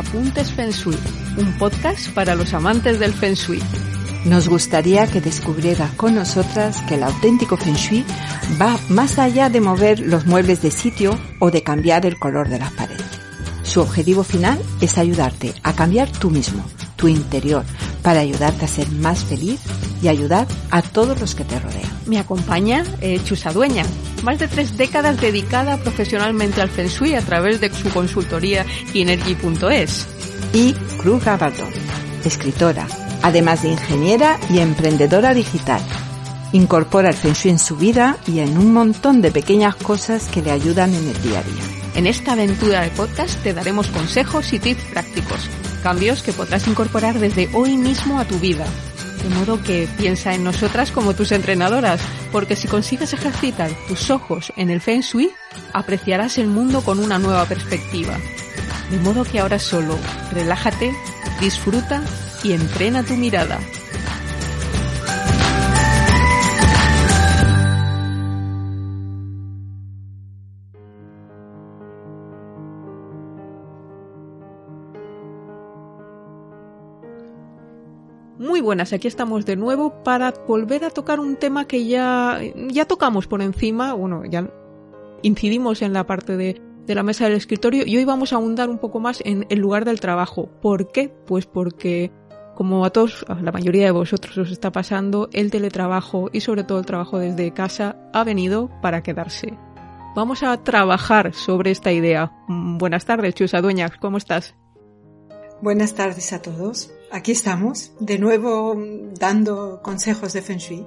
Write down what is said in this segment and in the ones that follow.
Apuntes Feng Shui, un podcast para los amantes del Feng Shui. Nos gustaría que descubriera con nosotras que el auténtico Feng Shui va más allá de mover los muebles de sitio o de cambiar el color de las paredes. Su objetivo final es ayudarte a cambiar tú mismo, tu interior, para ayudarte a ser más feliz y ayudar a todos los que te rodean. Me acompaña eh, Chusa Dueña, más de tres décadas dedicada profesionalmente al Feng Shui a través de su consultoría Kinergy.es. Y Cruz Gabardón, escritora, además de ingeniera y emprendedora digital. Incorpora el Feng Shui en su vida y en un montón de pequeñas cosas que le ayudan en el día a día. En esta aventura de podcast te daremos consejos y tips prácticos, cambios que podrás incorporar desde hoy mismo a tu vida de modo que piensa en nosotras como tus entrenadoras, porque si consigues ejercitar tus ojos en el Feng Shui, apreciarás el mundo con una nueva perspectiva. De modo que ahora solo relájate, disfruta y entrena tu mirada. Muy buenas, aquí estamos de nuevo para volver a tocar un tema que ya, ya tocamos por encima, bueno, ya incidimos en la parte de, de la mesa del escritorio y hoy vamos a ahondar un poco más en el lugar del trabajo. ¿Por qué? Pues porque como a todos, a la mayoría de vosotros os está pasando, el teletrabajo y sobre todo el trabajo desde casa ha venido para quedarse. Vamos a trabajar sobre esta idea. Mm, buenas tardes, Chusa Dueñas, ¿cómo estás? Buenas tardes a todos. Aquí estamos, de nuevo dando consejos de Feng Shui.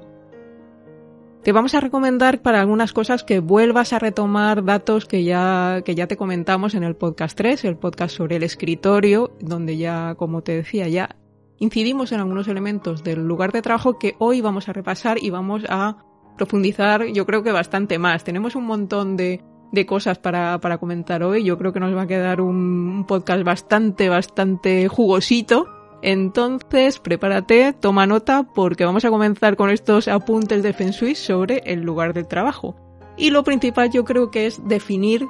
Te vamos a recomendar para algunas cosas que vuelvas a retomar datos que ya, que ya te comentamos en el podcast 3, el podcast sobre el escritorio, donde ya, como te decía, ya incidimos en algunos elementos del lugar de trabajo que hoy vamos a repasar y vamos a profundizar, yo creo que bastante más. Tenemos un montón de, de cosas para, para comentar hoy. Yo creo que nos va a quedar un, podcast bastante, bastante jugosito. Entonces, prepárate, toma nota, porque vamos a comenzar con estos apuntes de Feng sobre el lugar del trabajo. Y lo principal yo creo que es definir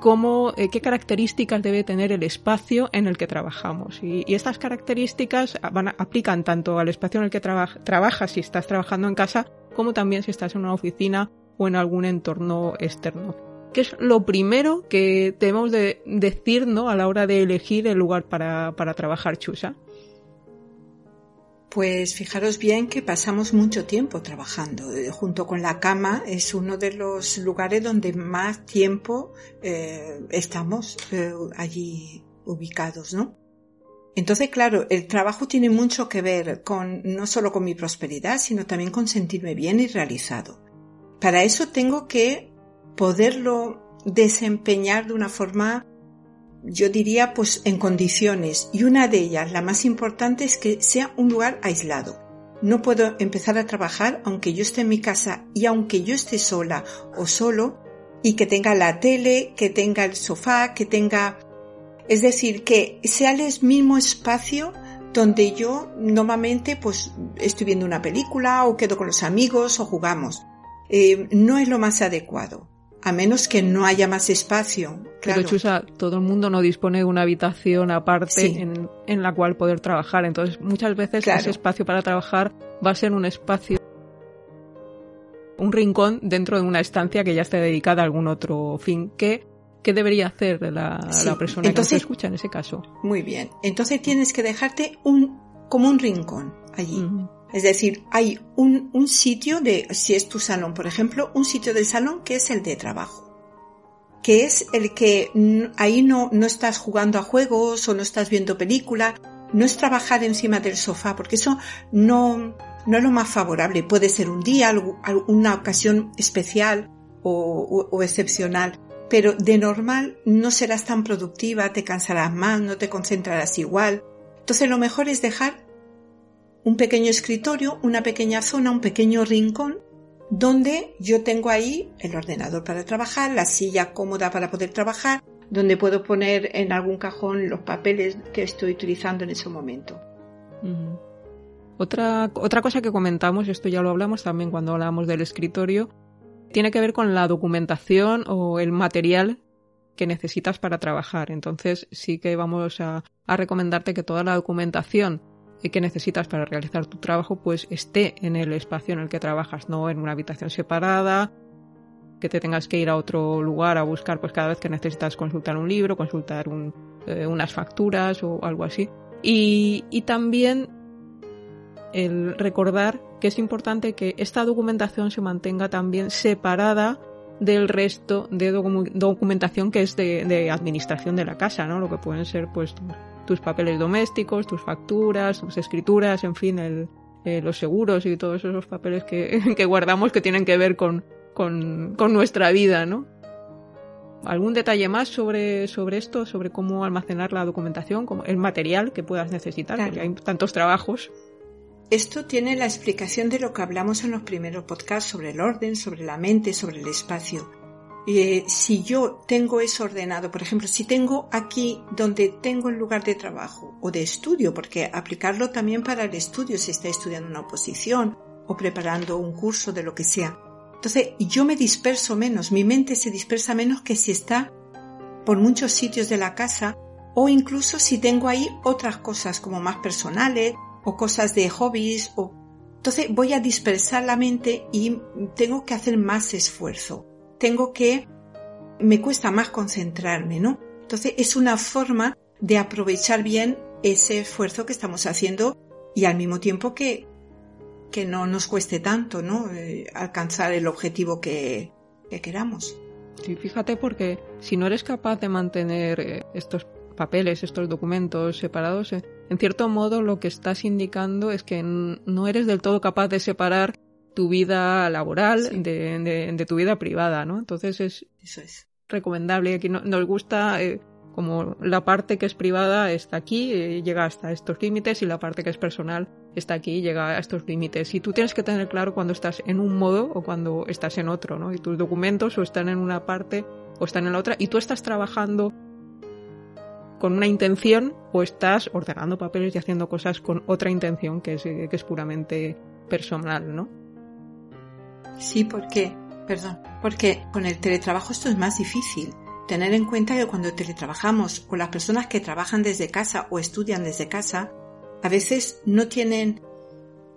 cómo, eh, qué características debe tener el espacio en el que trabajamos. Y, estas características van aplican tanto al espacio en el que trabajas si estás trabajando en casa, como también si estás en una oficina o en algún entorno externo. ¿Qué es lo primero que debemos de decir ¿no? a la hora de elegir el lugar para, para trabajar, Chusa? Pues fijaros bien que pasamos mucho tiempo trabajando. Eh, junto con la cama es uno de los lugares donde más tiempo eh, estamos eh, allí ubicados, ¿no? Entonces, claro, el trabajo tiene mucho que ver con no solo con mi prosperidad, sino también con sentirme bien y realizado. Para eso tengo que poderlo desempeñar de una forma, yo diría, pues en condiciones. Y una de ellas, la más importante, es que sea un lugar aislado. No puedo empezar a trabajar aunque yo esté en mi casa y aunque yo esté sola o solo y que tenga la tele, que tenga el sofá, que tenga... Es decir, que sea el mismo espacio donde yo normalmente pues estoy viendo una película o quedo con los amigos o jugamos. Eh, no es lo más adecuado a menos que no haya más espacio. Claro. Pero Chusa, todo el mundo no dispone de una habitación aparte en, la cual poder trabajar. Entonces, muchas veces ese espacio para trabajar va a ser un espacio, un rincón dentro de una estancia que ya esté dedicada a algún otro fin. ¿Qué, qué debería hacer la, la persona que se escucha en ese caso? Muy bien. Entonces tienes que dejarte un, como un rincón allí. Es decir, hay un, sitio de, si es tu salón, por ejemplo, un sitio del salón que es el de trabajo, que es el que ahí no, no estás jugando a juegos o no estás viendo película, no es trabajar encima del sofá, porque eso no, no es lo más favorable. Puede ser un día, una ocasión especial o, o, excepcional, pero de normal no serás tan productiva, te cansarás más, no te concentrarás igual. Entonces lo mejor es dejar un pequeño escritorio, una pequeña zona, un pequeño rincón donde yo tengo ahí el ordenador para trabajar, la silla cómoda para poder trabajar, donde puedo poner en algún cajón los papeles que estoy utilizando en ese momento. Otra, otra cosa que comentamos, esto ya lo hablamos también cuando hablamos del escritorio, tiene que ver con la documentación o el material que necesitas para trabajar. Entonces sí que vamos a, a recomendarte que toda la documentación que necesitas para realizar tu trabajo pues esté en el espacio en el que trabajas, no en una habitación separada, que te tengas que ir a otro lugar a buscar pues cada vez que necesitas consultar un libro, consultar eh, unas facturas o algo así. Y, y también el recordar que es importante que esta documentación se mantenga también separada del resto de documentación que es de, de, administración de la casa, ¿no? Lo que pueden ser pues tus papeles domésticos, tus facturas, tus escrituras, en fin, el, eh, los seguros y todos esos papeles que, que guardamos que tienen que ver con, con, con, nuestra vida, ¿no? ¿Algún detalle más sobre, sobre esto, sobre cómo almacenar la documentación, como el material que puedas necesitar? Porque hay tantos trabajos. Esto tiene la explicación de lo que hablamos en los primeros podcasts sobre el orden, sobre la mente, sobre el espacio. Eh, si yo tengo eso ordenado, por ejemplo, si tengo aquí donde tengo el lugar de trabajo o de estudio, porque aplicarlo también para el estudio si está estudiando una oposición o preparando un curso de lo que sea. Entonces, yo me disperso menos, mi mente se dispersa menos que si está por muchos sitios de la casa o incluso si tengo ahí otras cosas como más personales o cosas de hobbies o entonces voy a dispersar la mente y tengo que hacer más esfuerzo tengo que, me cuesta más concentrarme, ¿no? Entonces es una forma de aprovechar bien ese esfuerzo que estamos haciendo y al mismo tiempo que, que no nos cueste tanto, ¿no? Eh, alcanzar el objetivo que, que queramos. Sí, fíjate porque si no eres capaz de mantener eh, estos papeles, estos documentos separados, eh, en cierto modo lo que estás indicando es que no eres del todo capaz de separar tu vida laboral de, tu vida privada, ¿no? Entonces es, Eso es. recomendable. Aquí nos gusta eh, como la parte que es privada está aquí, eh, llega hasta estos límites y la parte que es personal está aquí, llega a estos límites. Y tú tienes que tener claro cuando estás en un modo o cuando estás en otro, ¿no? Y tus documentos o están en una parte o están en la otra y tú estás trabajando con una intención o estás ordenando papeles y haciendo cosas con otra intención que es, que es puramente personal, ¿no? Sí, porque, perdón, porque con el teletrabajo esto es más difícil. Tener en cuenta que cuando teletrabajamos o las personas que trabajan desde casa o estudian desde casa, a veces no tienen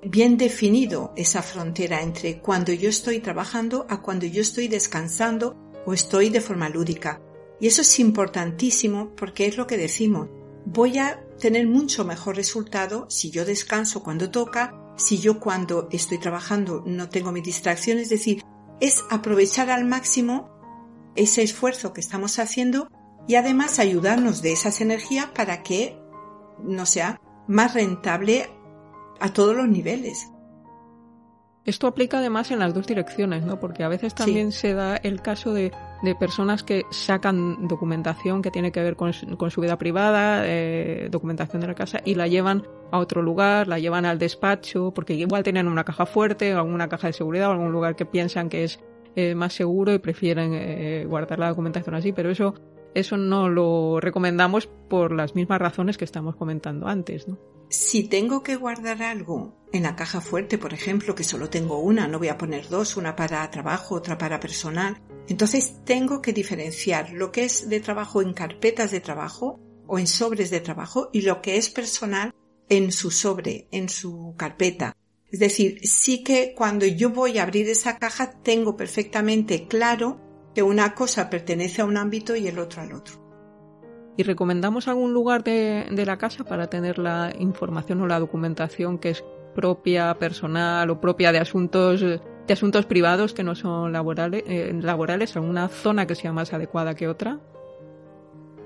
bien definido esa frontera entre cuando yo estoy trabajando a cuando yo estoy descansando o estoy de forma lúdica. Y eso es importantísimo porque es lo que decimos. Voy a tener mucho mejor resultado si yo descanso cuando toca si yo cuando estoy trabajando no tengo mi distracción, es decir, es aprovechar al máximo ese esfuerzo que estamos haciendo y además ayudarnos de esas energías para que no sea más rentable a todos los niveles. Esto aplica además en las dos direcciones, ¿no? Porque a veces también se da el caso de, de, personas que sacan documentación que tiene que ver con, su vida privada, eh, documentación de la casa, y la llevan a otro lugar, la llevan al despacho, porque igual tienen una caja fuerte, o alguna caja de seguridad, o algún lugar que piensan que es eh, más seguro y prefieren eh, guardar la documentación así, pero eso, eso no lo recomendamos por las mismas razones que estamos comentando antes, ¿no? Si tengo que guardar algo en la caja fuerte, por ejemplo, que solo tengo una, no voy a poner dos, una para trabajo, otra para personal, entonces tengo que diferenciar lo que es de trabajo en carpetas de trabajo o en sobres de trabajo y lo que es personal en su sobre, en su carpeta. Es decir, sí que cuando yo voy a abrir esa caja tengo perfectamente claro que una cosa pertenece a un ámbito y el otro al otro. ¿Y recomendamos algún lugar de, la casa para tener la información o la documentación que es propia, personal o propia de asuntos de asuntos privados que no son laborales, eh, laborales, alguna zona que sea más adecuada que otra.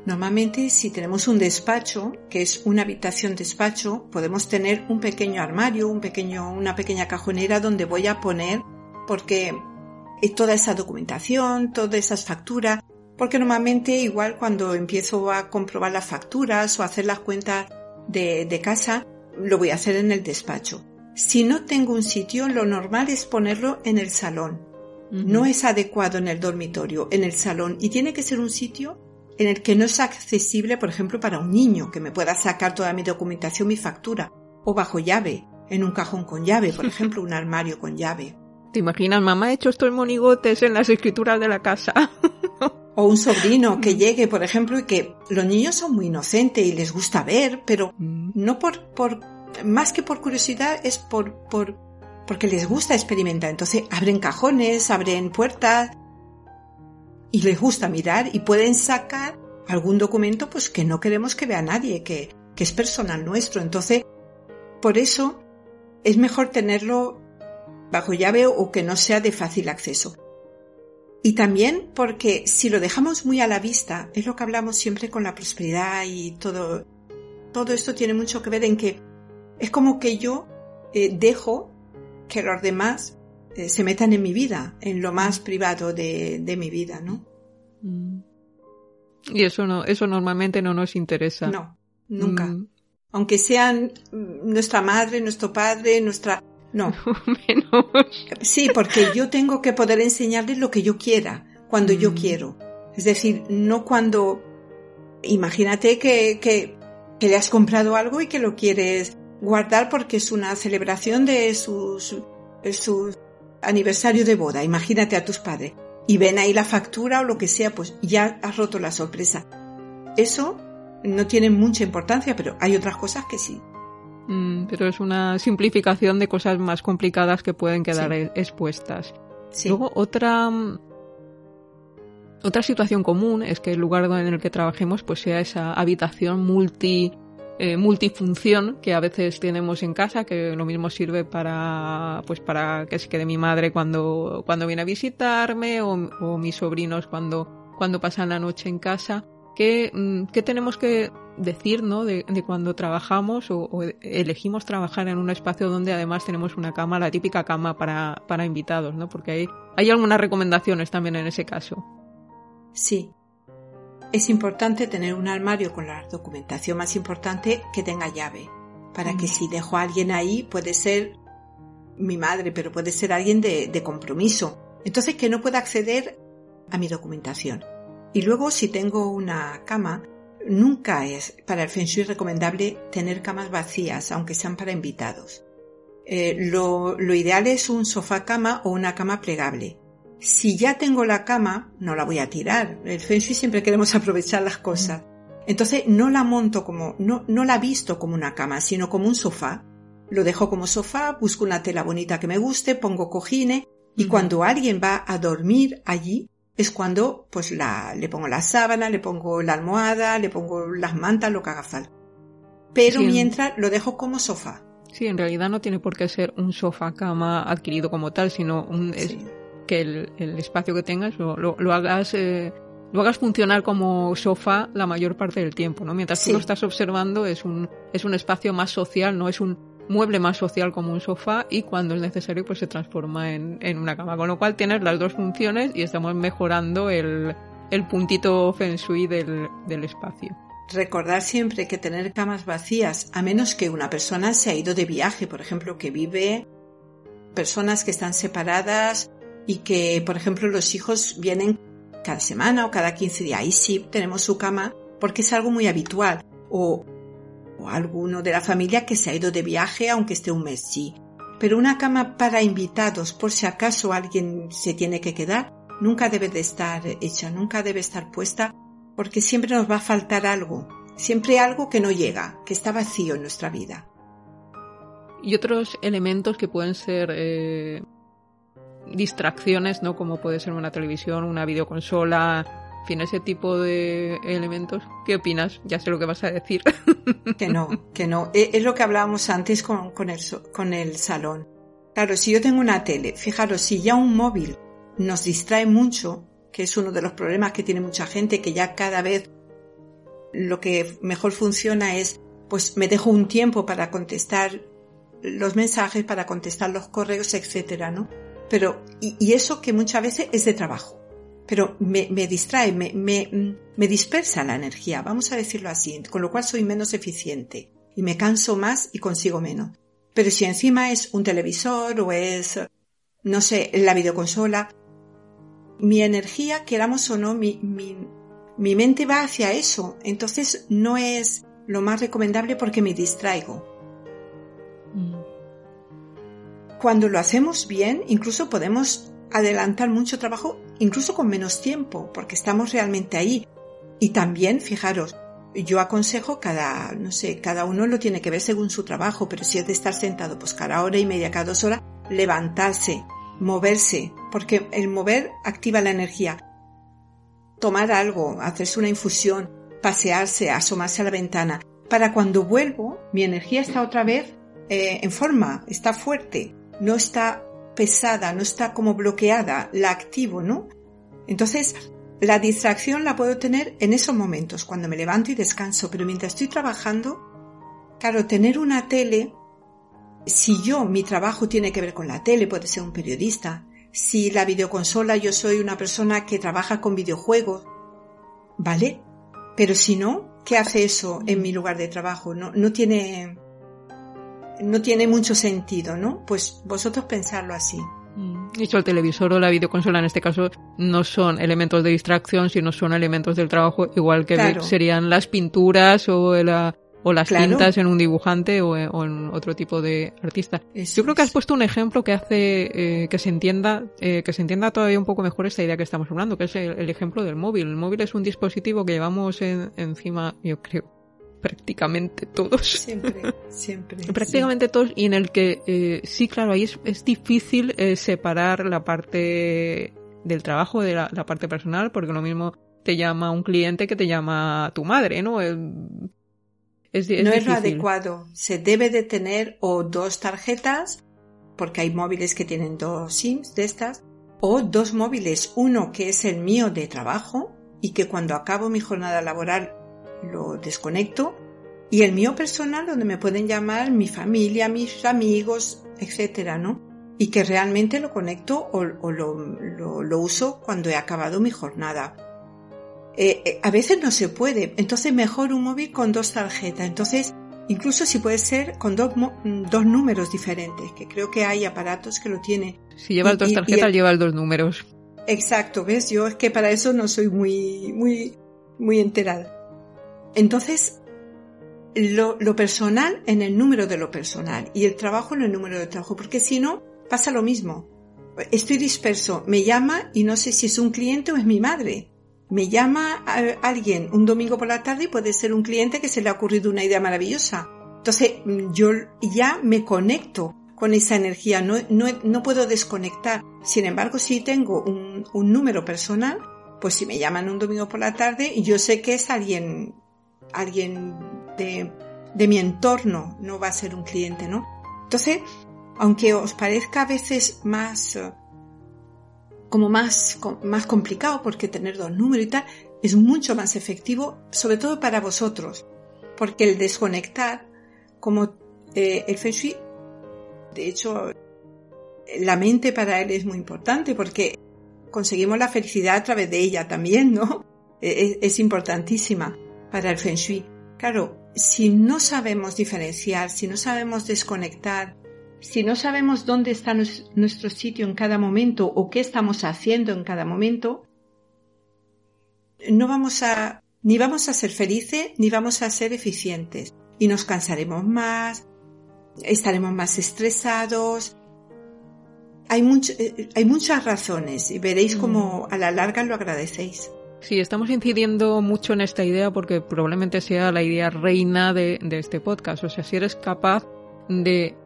Normalmente si tenemos un despacho, que es una habitación despacho, podemos tener un pequeño armario, un pequeño, una pequeña cajonera donde voy a poner, porque toda esa documentación, todas esas facturas, porque normalmente igual cuando empiezo a comprobar las facturas o hacer las cuentas de, de casa, lo voy a hacer en el despacho. Si no tengo un sitio, lo normal es ponerlo en el salón. No es adecuado en el dormitorio, en el salón, y tiene que ser un sitio en el que no es accesible, por ejemplo, para un niño, que me pueda sacar toda mi documentación, mi factura, o bajo llave, en un cajón con llave, por ejemplo, un armario con llave. ¿Te imaginas, mamá ha hecho estos monigotes en las escrituras de la casa? o un sobrino que mm. llegue, por ejemplo, y que los niños son muy inocentes y les gusta ver, pero mm. no por, por, más que por curiosidad, es por, por, porque les gusta experimentar. Entonces abren cajones, abren puertas, y les gusta mirar y pueden sacar algún documento pues que no queremos que vea nadie, que, que es personal nuestro. Entonces, por eso es mejor tenerlo bajo llave o que no sea de fácil acceso. Y también porque si lo dejamos muy a la vista, es lo que hablamos siempre con la prosperidad y todo, todo esto tiene mucho que ver en que es como que yo eh, dejo que los demás eh, se metan en mi vida, en lo más privado de, de mi vida, ¿no? Mm. Y eso no, eso normalmente no nos interesa. No, nunca. Mm. Aunque sean nuestra madre, nuestro padre, nuestra, no. Menos. Sí, porque yo tengo que poder enseñarles lo que yo quiera, cuando yo mm. quiero. Es decir, no cuando, imagínate que, que, que, le has comprado algo y que lo quieres guardar porque es una celebración de sus, su aniversario de boda. Imagínate a tus padres. Y ven ahí la factura o lo que sea, pues ya has roto la sorpresa. Eso no tiene mucha importancia, pero hay otras cosas que sí. Mm, pero es una simplificación de cosas más complicadas que pueden quedar e-, expuestas. Luego, otra, otra situación común es que el lugar en el que trabajemos pues sea esa habitación multi eh, multifunción que a veces tenemos en casa, que lo mismo sirve para, pues para que se quede mi madre cuando, cuando viene a visitarme o, mis sobrinos cuando, cuando pasan la noche en casa. ¿Qué, mm, qué tenemos que decir ¿no? de, cuando trabajamos o, elegimos trabajar en un espacio donde además tenemos una cama, la típica cama para, para invitados, ¿no? Porque hay, hay algunas recomendaciones también en ese caso. Sí, es importante tener un armario con la documentación más importante que tenga llave, para que mm. si dejo a alguien ahí, puede ser mi madre, pero puede ser alguien de, de compromiso. Entonces que no pueda acceder a mi documentación. Y luego si tengo una cama, nunca es para el Feng Shui recomendable tener camas vacías, aunque sean para invitados. Eh, lo, lo, ideal es un sofá cama o una cama plegable. Si ya tengo la cama, no la voy a tirar. El Feng Shui siempre queremos aprovechar las cosas. Entonces no la monto como, no, no la visto como una cama, sino como un sofá. Lo dejo como sofá, busco una tela bonita que me guste, pongo cojines y cuando alguien va a dormir allí es cuando pues la, le pongo la sábana, le pongo la almohada, le pongo las mantas, lo que haga falta. Pero mientras lo dejo como sofá. Sí, en realidad no tiene por qué ser un sofá cama adquirido como tal, sino un, que el, espacio que tengas lo, lo, hagas eh, lo hagas funcionar como sofá la mayor parte del tiempo, ¿no? Mientras tú lo estás observando es un es un espacio más social, no es un mueble más social como un sofá y cuando es necesario pues se transforma en, en una cama, con lo cual tienes las dos funciones y estamos mejorando el, el puntito feng shui del, del espacio. Recordar siempre que tener camas vacías, a menos que una persona se ha ido de viaje, por ejemplo, que vive personas que están separadas y que, por ejemplo, los hijos vienen cada semana o cada 15 días. Ahí sí tenemos su cama porque es algo muy habitual. O, alguno de la familia que se ha ido de viaje aunque esté un mes, sí. Pero una cama para invitados, por si acaso alguien se tiene que quedar, nunca debe de estar hecha, nunca debe estar puesta, porque siempre nos va a faltar algo, siempre algo que no llega, que está vacío en nuestra vida. Y otros elementos que pueden ser eh, distracciones, ¿no? Como puede ser una televisión, una videoconsola, en fin, ese tipo de elementos. ¿Qué opinas? Ya sé lo que vas a decir. Que no, que no. E, es lo que hablábamos antes con, con, el, con el salón. Claro, si yo tengo una tele, fijaros, si ya un móvil nos distrae mucho, que es uno de los problemas que tiene mucha gente, que ya cada vez lo que mejor funciona es, pues me dejo un tiempo para contestar los mensajes, para contestar los correos, etcétera, ¿no? Pero, y, eso que muchas veces es de trabajo, pero me, distrae, me, me, me dispersa la energía, vamos a decirlo así, con lo cual soy menos eficiente y me canso más y consigo menos. Pero si encima es un televisor o es, no sé, la videoconsola, mi energía, queramos o no, mi, mi, mi mente va hacia eso. Entonces no es lo más recomendable porque me distraigo. Mm. Cuando lo hacemos bien, incluso podemos adelantar mucho trabajo, incluso con menos tiempo, porque estamos realmente ahí. Y también, fijaros, yo aconsejo cada, no sé, cada uno lo tiene que ver según su trabajo, pero si es de estar sentado, pues cada hora y media, cada dos horas, levantarse, moverse, porque el mover activa la energía. Tomar algo, hacerse una infusión, pasearse, asomarse a la ventana, para cuando vuelvo, mi energía está otra vez eh, en forma, está fuerte, no está pesada, no está como bloqueada, la activo, ¿no? Entonces, la distracción la puedo tener en esos momentos, cuando me levanto y descanso, pero mientras estoy trabajando, claro, tener una tele, si yo, mi trabajo tiene que ver con la tele, puede ser un periodista, si la videoconsola yo soy una persona que trabaja con videojuegos, ¿vale? Pero si no, ¿qué hace eso en mi lugar de trabajo? No, no tiene, no tiene mucho sentido, ¿no? Pues vosotros pensarlo así. Dicho, el televisor o la videoconsola en este caso no son elementos de distracción, sino son elementos del trabajo, igual que serían las pinturas o, o las tintas en un dibujante o, en otro tipo de artista. Yo creo que has puesto un ejemplo que hace eh, que se entienda eh, que se entienda todavía un poco mejor esta idea que estamos hablando, que es el, ejemplo del móvil. El móvil es un dispositivo que llevamos encima, yo creo, prácticamente todos. Siempre, siempre. prácticamente todos y en el que eh, sí, claro, ahí es, difícil eh, separar la parte del trabajo de la, parte personal, porque lo mismo te llama un cliente que te llama tu madre, ¿no? es, no es lo adecuado. Se debe de tener o dos tarjetas, porque hay móviles que tienen dos SIMs de estas, o dos móviles, uno que es el mío de trabajo y que cuando acabo mi jornada laboral lo desconecto y el mío personal donde me pueden llamar mi familia, mis amigos, etcétera, ¿no? Y que realmente lo conecto o, lo, uso cuando he acabado mi jornada. Eh, eh, a veces no se puede, entonces mejor un móvil con dos tarjetas. Entonces, incluso si puede ser con dos, dos números diferentes, que creo que hay aparatos que lo tienen. Si lleva dos tarjetas, lleva dos números. Exacto, ¿ves? Yo es que para eso no soy muy, muy, muy enterada. Entonces, lo, personal en el número de lo personal y el trabajo en el número de trabajo, porque si no, pasa lo mismo. Estoy disperso, me llama y no sé si es un cliente o es mi madre. Me llama alguien un domingo por la tarde y puede ser un cliente que se le ha ocurrido una idea maravillosa. Entonces yo ya me conecto con esa energía, no, no, puedo desconectar. Sin embargo, si tengo un número personal, pues si me llaman un domingo por la tarde, yo sé que es alguien alguien de, de mi entorno, no va a ser un cliente, ¿no? Entonces, aunque os parezca a veces más, eh, como más, más complicado porque tener dos números y tal, es mucho más efectivo, sobre todo para vosotros, porque el desconectar, como eh, el Feng de hecho, la mente para él es muy importante porque conseguimos la felicidad a través de ella también, ¿no? E, es importantísima para el feng shui. Claro, si no sabemos diferenciar, si no sabemos desconectar, si no sabemos dónde está nuestro sitio en cada momento o qué estamos haciendo en cada momento, no vamos a, ni vamos a ser felices ni vamos a ser eficientes y nos cansaremos más, estaremos más estresados. Hay, eh, hay muchas razones y veréis cómo mm. a la larga lo agradecéis. Sí, estamos incidiendo mucho en esta idea porque probablemente sea la idea reina de, este podcast. O sea, si eres capaz de,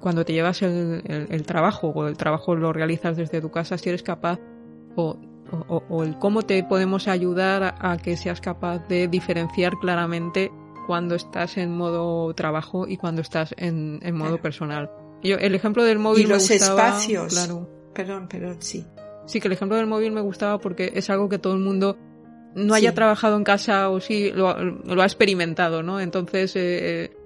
cuando te llevas el, trabajo o el trabajo lo realizas desde tu casa, si eres capaz o, el cómo te podemos ayudar a, que seas capaz de diferenciar claramente cuando estás en modo trabajo y cuando estás en, modo personal. Yo, el ejemplo del móvil y los me gustaba, espacios. Claro. Perdón, perdón, sí. Sí, que el ejemplo del móvil me gustaba porque es algo que todo el mundo no haya Sí. trabajado en casa o sí lo, ha- lo ha experimentado, ¿no? Entonces eh,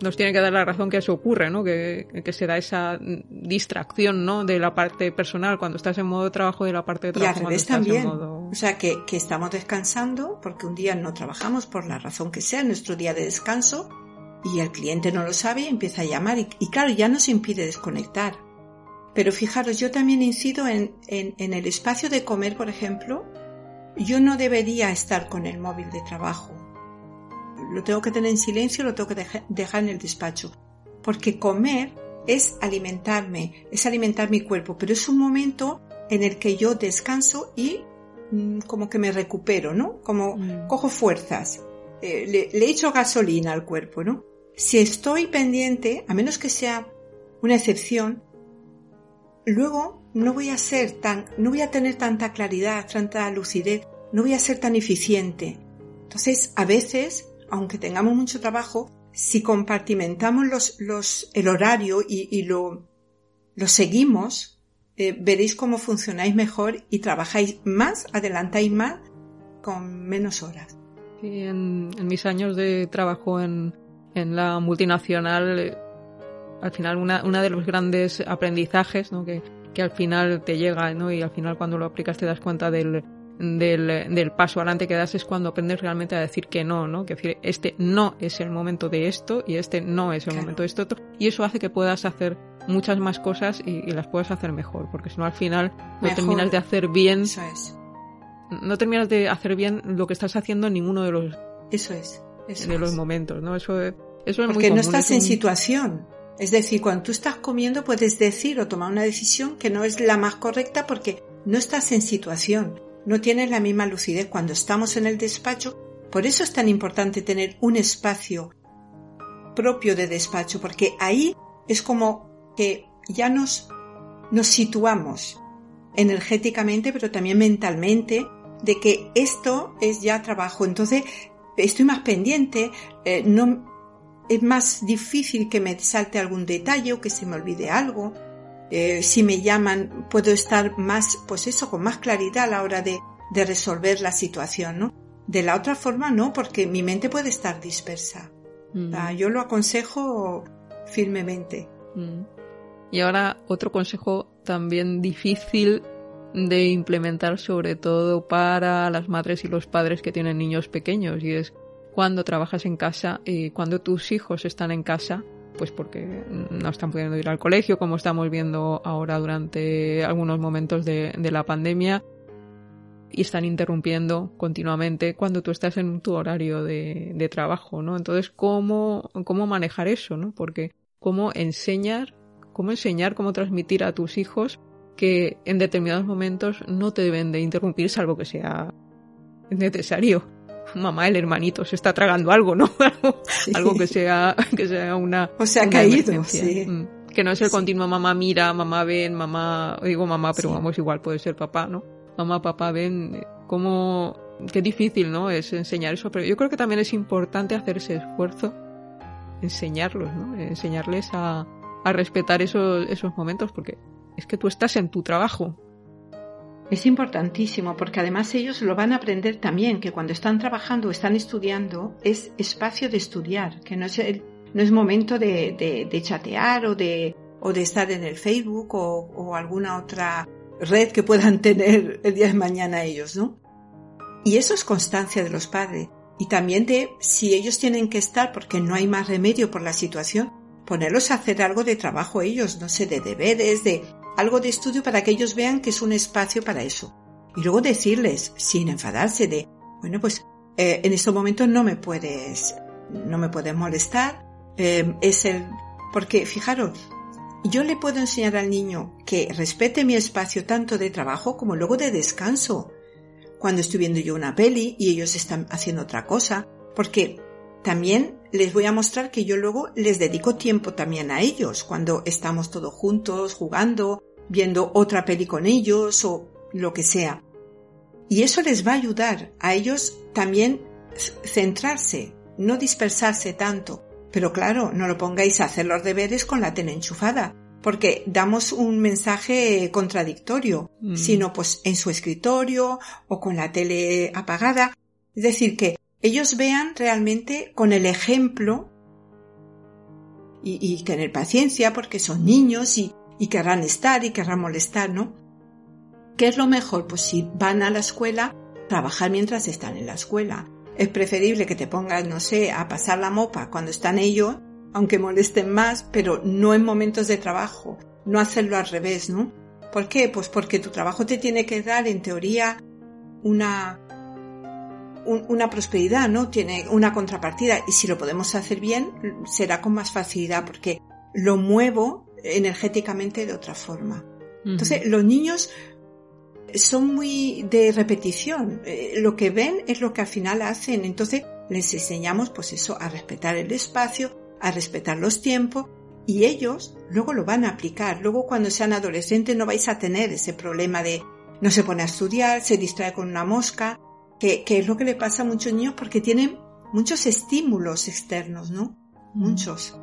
nos tiene que dar la razón que eso ocurre, ¿no? Que, que se da esa distracción, ¿no? De la parte personal cuando estás en modo de trabajo y de la parte de Y al trabajo revés estás también. modo... O sea, que, que estamos descansando porque un día no trabajamos por la razón que sea, nuestro día de descanso, y el cliente no lo sabe y empieza a llamar. Y, y claro, ya nos impide desconectar. Pero fijaros, yo también incido en, en, en el espacio de comer, por ejemplo. Yo no debería estar con el móvil de trabajo. Lo tengo que tener en silencio, lo tengo que deja- dejar en el despacho. Porque comer es alimentarme, es alimentar mi cuerpo, pero es un momento en el que yo descanso y mm, como que me recupero, ¿no? Como Mm. cojo fuerzas, eh, le, le echo gasolina al cuerpo, ¿no? Si estoy pendiente, a menos que sea una excepción, luego no voy a ser tan, no voy a tener tanta claridad, tanta lucidez, no voy a ser tan eficiente. Entonces, a veces, aunque tengamos mucho trabajo, si compartimentamos los, los, el horario y, y lo, lo seguimos, eh, veréis cómo funcionáis mejor y trabajáis más, adelantáis más con menos horas. En mis años de trabajo en, en la multinacional, eh, al final una, una de los grandes aprendizajes ¿no? que, que al final te llega ¿no? y al final cuando lo aplicas te das cuenta del, del, del paso adelante que das es cuando aprendes realmente a decir que no, ¿no? Que decir, este no es el momento de esto y este no es el Claro. momento de esto otro. Y eso hace que puedas hacer muchas más cosas y, y las puedas hacer mejor, porque si no al final no Mejor. terminas de hacer bien, Eso es, no terminas de hacer bien lo que estás haciendo en ninguno de los eso es. Eso de los momentos, ¿no? Eso, eso es muy Porque no estás es en situación. Es decir, cuando tú estás comiendo puedes decir o tomar una decisión que no es la más correcta porque no estás en situación, no tienes la misma lucidez cuando estamos en el despacho. Por eso es tan importante tener un espacio propio de despacho, porque ahí es como que ya nos, nos situamos energéticamente, pero también mentalmente, de que esto es ya trabajo. Entonces, estoy más pendiente, eh, no, es más difícil que me salte algún detalle o que se me olvide algo. Eh, si me llaman, puedo estar más, pues eso, con más claridad a la hora de, de resolver la situación, ¿no? De la otra forma, no, porque mi mente puede estar dispersa. Mm, O sea, yo lo aconsejo firmemente. mm. Y ahora otro consejo también difícil de implementar sobre todo para las madres y los padres que tienen niños pequeños y es cuando trabajas en casa y cuando tus hijos están en casa pues porque no están pudiendo ir al colegio como estamos viendo ahora durante algunos momentos de, de la pandemia y están interrumpiendo continuamente cuando tú estás en tu horario de, de trabajo, ¿no? Entonces, ¿cómo, cómo manejar eso, ¿no? Porque cómo enseñar, cómo enseñar, cómo transmitir a tus hijos que en determinados momentos no te deben de interrumpir salvo que sea necesario. Mamá, el hermanito se está tragando algo, ¿no? algo, Sí. algo que sea, que sea una, O sea, una caído, sí. Mm. Que no es el Sí. continuo mamá mira, mamá ven, mamá, digo mamá, pero Sí. vamos, igual puede ser papá, ¿no? Mamá, papá ven, eh, cómo, qué difícil, ¿no? Es enseñar eso, pero yo creo que también es importante hacer ese esfuerzo, enseñarlos, ¿no? Enseñarles a, a respetar esos, esos momentos, porque es que tú estás en tu trabajo. Es importantísimo porque además ellos lo van a aprender también, que cuando están trabajando o están estudiando es espacio de estudiar, que no es, no es momento de, de- de chatear o de, o de estar en el Facebook o, o alguna otra red que puedan tener el día de mañana ellos, ¿no? Y eso es constancia de los padres. Y también de si ellos tienen que estar porque no hay más remedio por la situación, ponerlos a hacer algo de trabajo ellos, no sé, de deberes, de algo de estudio para que ellos vean que es un espacio para eso. Y luego decirles, sin enfadarse, de, bueno, pues eh, en estos momentos no me puedes, no me puedes molestar, eh, es el, porque fijaros, yo le puedo enseñar al niño que respete mi espacio tanto de trabajo como luego de descanso. Cuando estoy viendo yo una peli y ellos están haciendo otra cosa, porque también les voy a mostrar que yo luego les dedico tiempo también a ellos, cuando estamos todos juntos, jugando, viendo otra peli con ellos o lo que sea. Y eso les va a ayudar a ellos también centrarse, no dispersarse tanto. Pero claro, no lo pongáis a hacer los deberes con la tele enchufada, porque damos un mensaje contradictorio, Mm. sino pues en su escritorio o con la tele apagada. Es decir, que ellos vean realmente con el ejemplo y, y tener paciencia porque son niños y, y querrán estar y querrán molestar, ¿no? ¿Qué es lo mejor? Pues si van a la escuela, trabajar mientras están en la escuela. Es preferible que te pongas, no sé, a pasar la mopa cuando están ellos, aunque molesten más, pero no en momentos de trabajo. No hacerlo al revés, ¿no? ¿Por qué? Pues porque tu trabajo te tiene que dar, en teoría, una, un- una prosperidad, ¿no? Tiene una contrapartida. Y si lo podemos hacer bien, será con más facilidad, porque lo muevo energéticamente de otra forma. Entonces, los niños son muy de repetición. Eh, lo que ven es lo que al final hacen. Entonces, les enseñamos, pues eso, a respetar el espacio, a respetar los tiempos, y ellos luego lo van a aplicar. Luego, cuando sean adolescentes, no vais a tener ese problema de no se pone a estudiar, se distrae con una mosca, que, que es lo que le pasa a muchos niños porque tienen muchos estímulos externos, ¿no? Muchos.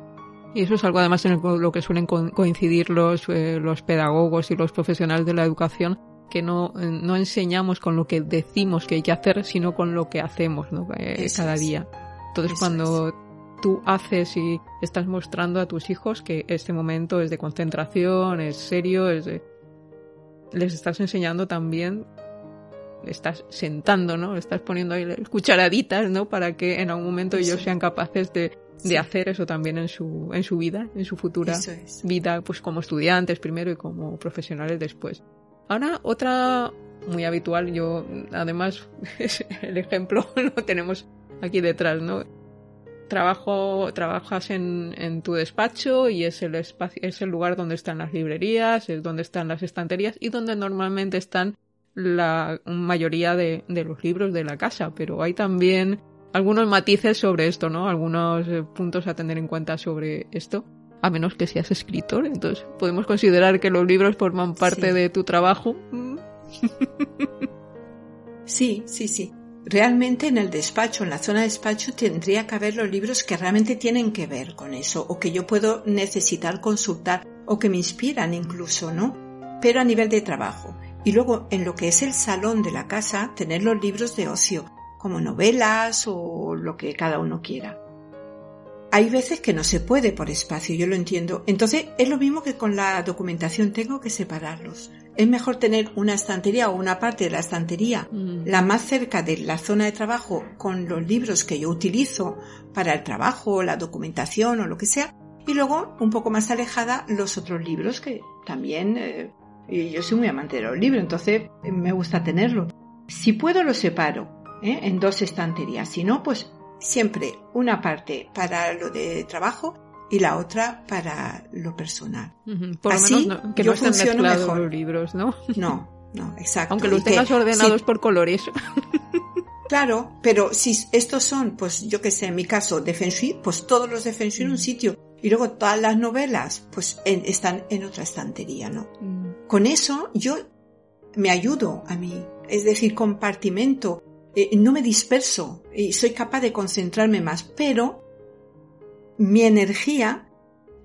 Y eso es algo además en lo que suelen co- coincidir los, eh, los pedagogos y los profesionales de la educación, que no, eh, no enseñamos con lo que decimos que hay que hacer, sino con lo que hacemos ¿no? Eh, cada es. día. Entonces Eso cuando tú haces y estás mostrando a tus hijos que este momento es de concentración, es serio, es de- les estás enseñando también estás sentando, ¿no? Estás poniendo ahí cucharaditas, ¿no? Para que en algún momento ellos sean capaces de, de Sí. hacer eso también en su, en su vida, en su futura es. vida, pues como estudiantes primero y como profesionales después. Ahora, otra muy habitual, yo además el ejemplo lo tenemos aquí detrás, ¿no? Trabajo, trabajas en, en tu despacho y es el espacio, es el lugar donde están las librerías, es donde están las estanterías y donde normalmente están la mayoría de, de los libros de la casa, pero hay también algunos matices sobre esto, ¿no? Algunos eh, puntos a tener en cuenta sobre esto, a menos que seas escritor. Entonces, podemos considerar que los libros forman parte Sí. de tu trabajo. Sí, sí, sí. Realmente en el despacho, en la zona de despacho, tendría que haber los libros que realmente tienen que ver con eso, o que yo puedo necesitar consultar, o que me inspiran incluso, ¿no? Pero a nivel de trabajo. Y luego, en lo que es el salón de la casa, tener los libros de ocio, como novelas o lo que cada uno quiera. Hay veces que no se puede por espacio, yo lo entiendo. Entonces, es lo mismo que con la documentación, tengo que separarlos. Es mejor tener una estantería o una parte de la estantería Mm. la más cerca de la zona de trabajo con los libros que yo utilizo para el trabajo, la documentación o lo que sea, y luego un poco más alejada los otros libros que también eh, yo soy muy amante de los libros, entonces eh, me gusta tenerlos. Si puedo los separo ¿eh? en dos estanterías, si no, pues siempre una parte para lo de trabajo y la otra para lo personal. Por Así lo menos no- que yo no estén mezclados mejor. los libros, ¿no? No, no, exacto. Aunque los que tengas ordenados por colores. Claro, pero si estos son, pues yo que sé, en mi caso, de Feng Shui, pues todos los de Feng Shui en un sitio. Y luego todas las novelas, pues en- están en otra estantería, ¿no? Mm. Con eso yo me ayudo a mí. Es decir, compartimento. Eh, no me disperso y soy capaz de concentrarme más, pero mi energía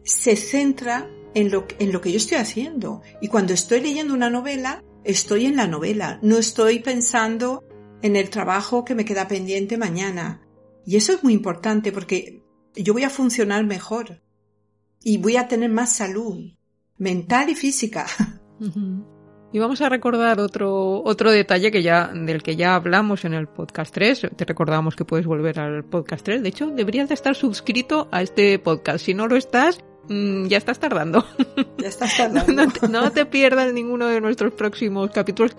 se centra en lo, en lo que yo estoy haciendo. Y cuando estoy leyendo una novela, estoy en la novela, no estoy pensando en el trabajo que me queda pendiente mañana. Y eso es muy importante porque yo voy a funcionar mejor y voy a tener más salud mental y física. Y vamos a recordar otro, otro detalle que ya, del que ya hablamos en el podcast 3. Te recordamos que puedes volver al podcast 3. De hecho, deberías de estar suscrito a este podcast. Si no lo estás, mm, ya estás tardando. Ya estás tardando. no, te, no te pierdas ninguno de nuestros próximos capítulos.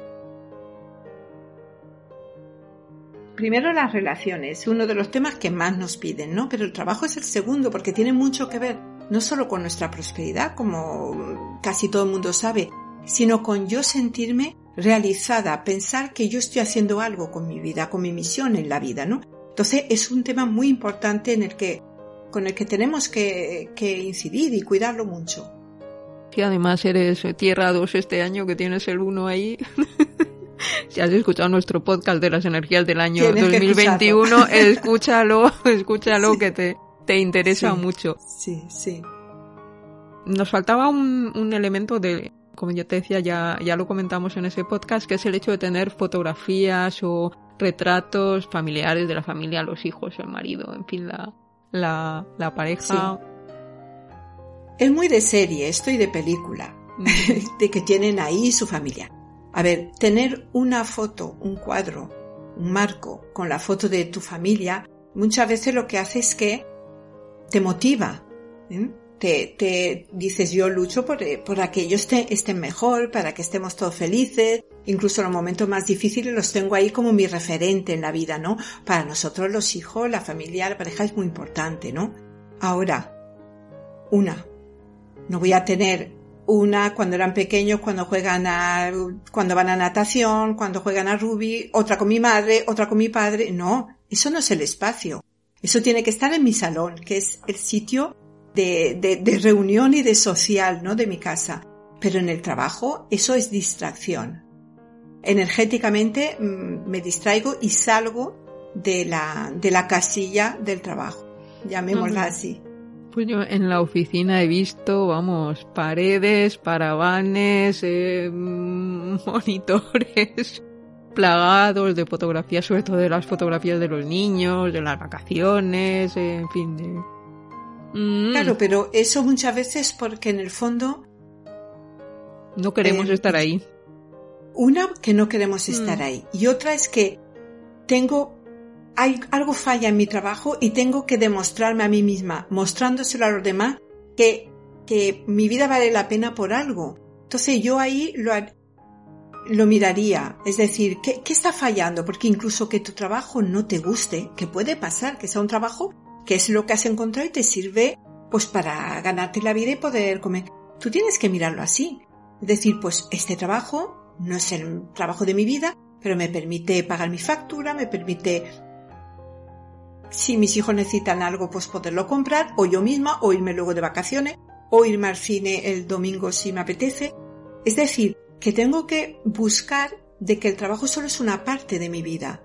Primero las relaciones, uno de los temas que más nos piden, ¿no? Pero el trabajo es el segundo porque tiene mucho que ver no solo con nuestra prosperidad, como casi todo el mundo sabe, sino con yo sentirme realizada, pensar que yo estoy haciendo algo con mi vida, con mi misión en la vida, ¿no? Entonces es un tema muy importante en el que, con el que tenemos que, que incidir y cuidarlo mucho. Si además eres eh, Tierra 2 este año, que tienes el 1 ahí. si has escuchado nuestro podcast de las energías del año Tienes que 2021, escúchalo, escúchalo, Sí. que te, te interesa Sí. mucho. Sí, sí. Nos faltaba un, un elemento de, como yo te decía, ya, ya lo comentamos en ese podcast, que es el hecho de tener fotografías o retratos familiares de la familia, los hijos, el marido, en fin, la, la, la pareja. Es muy de serie esto y de película, Mm, de que tienen ahí su familia. A ver, tener una foto, un cuadro, un marco con la foto de tu familia, muchas veces lo que hace es que te motiva. ¿eh? Te, te dices, yo lucho por, por que ellos te- estén mejor, para que estemos todos felices. Incluso en los momentos más difíciles los tengo ahí como mi referente en la vida, ¿no? Para nosotros los hijos, la familia, la pareja es muy importante, ¿no? Ahora, una, no voy a tener una cuando eran pequeños, cuando juegan a, cuando van a natación, cuando juegan a rugby, otra con mi madre, otra con mi padre. No, eso no es el espacio. Eso tiene que estar en mi salón, que es el sitio de, de, de reunión y de social, ¿no? De mi casa. Pero en el trabajo, eso es distracción. Energéticamente mm, me distraigo y salgo de la, de la casilla del trabajo. Llamémosla así. Pues yo en la oficina he visto, vamos, paredes, paravanes, eh, mm, monitores plagados de fotografías, sobre todo de las fotografías de los niños, de las vacaciones, eh, en fin. De... Mm, Claro, pero eso muchas veces porque en el fondo, no queremos eh, estar ahí. una, que no queremos estar Mm. ahí y otra es que tengo, hay, algo falla en mi trabajo y tengo que demostrarme a mí misma, mostrándoselo a los demás, que, que mi vida vale la pena por algo. Entonces yo ahí lo, lo miraría, es decir, ¿qué, ¿qué está fallando? Porque incluso que tu trabajo no te guste, que puede pasar, que sea un trabajo que es lo que has encontrado y te sirve pues para ganarte la vida y poder comer. Tú tienes que mirarlo así. Es decir, pues este trabajo no es el trabajo de mi vida, pero me permite pagar mi factura, me permite, si mis hijos necesitan algo, pues poderlo comprar, o yo misma, o irme luego de vacaciones, o irme al cine el domingo si me apetece. Es decir, que tengo que buscar de que el trabajo solo es una parte de mi vida.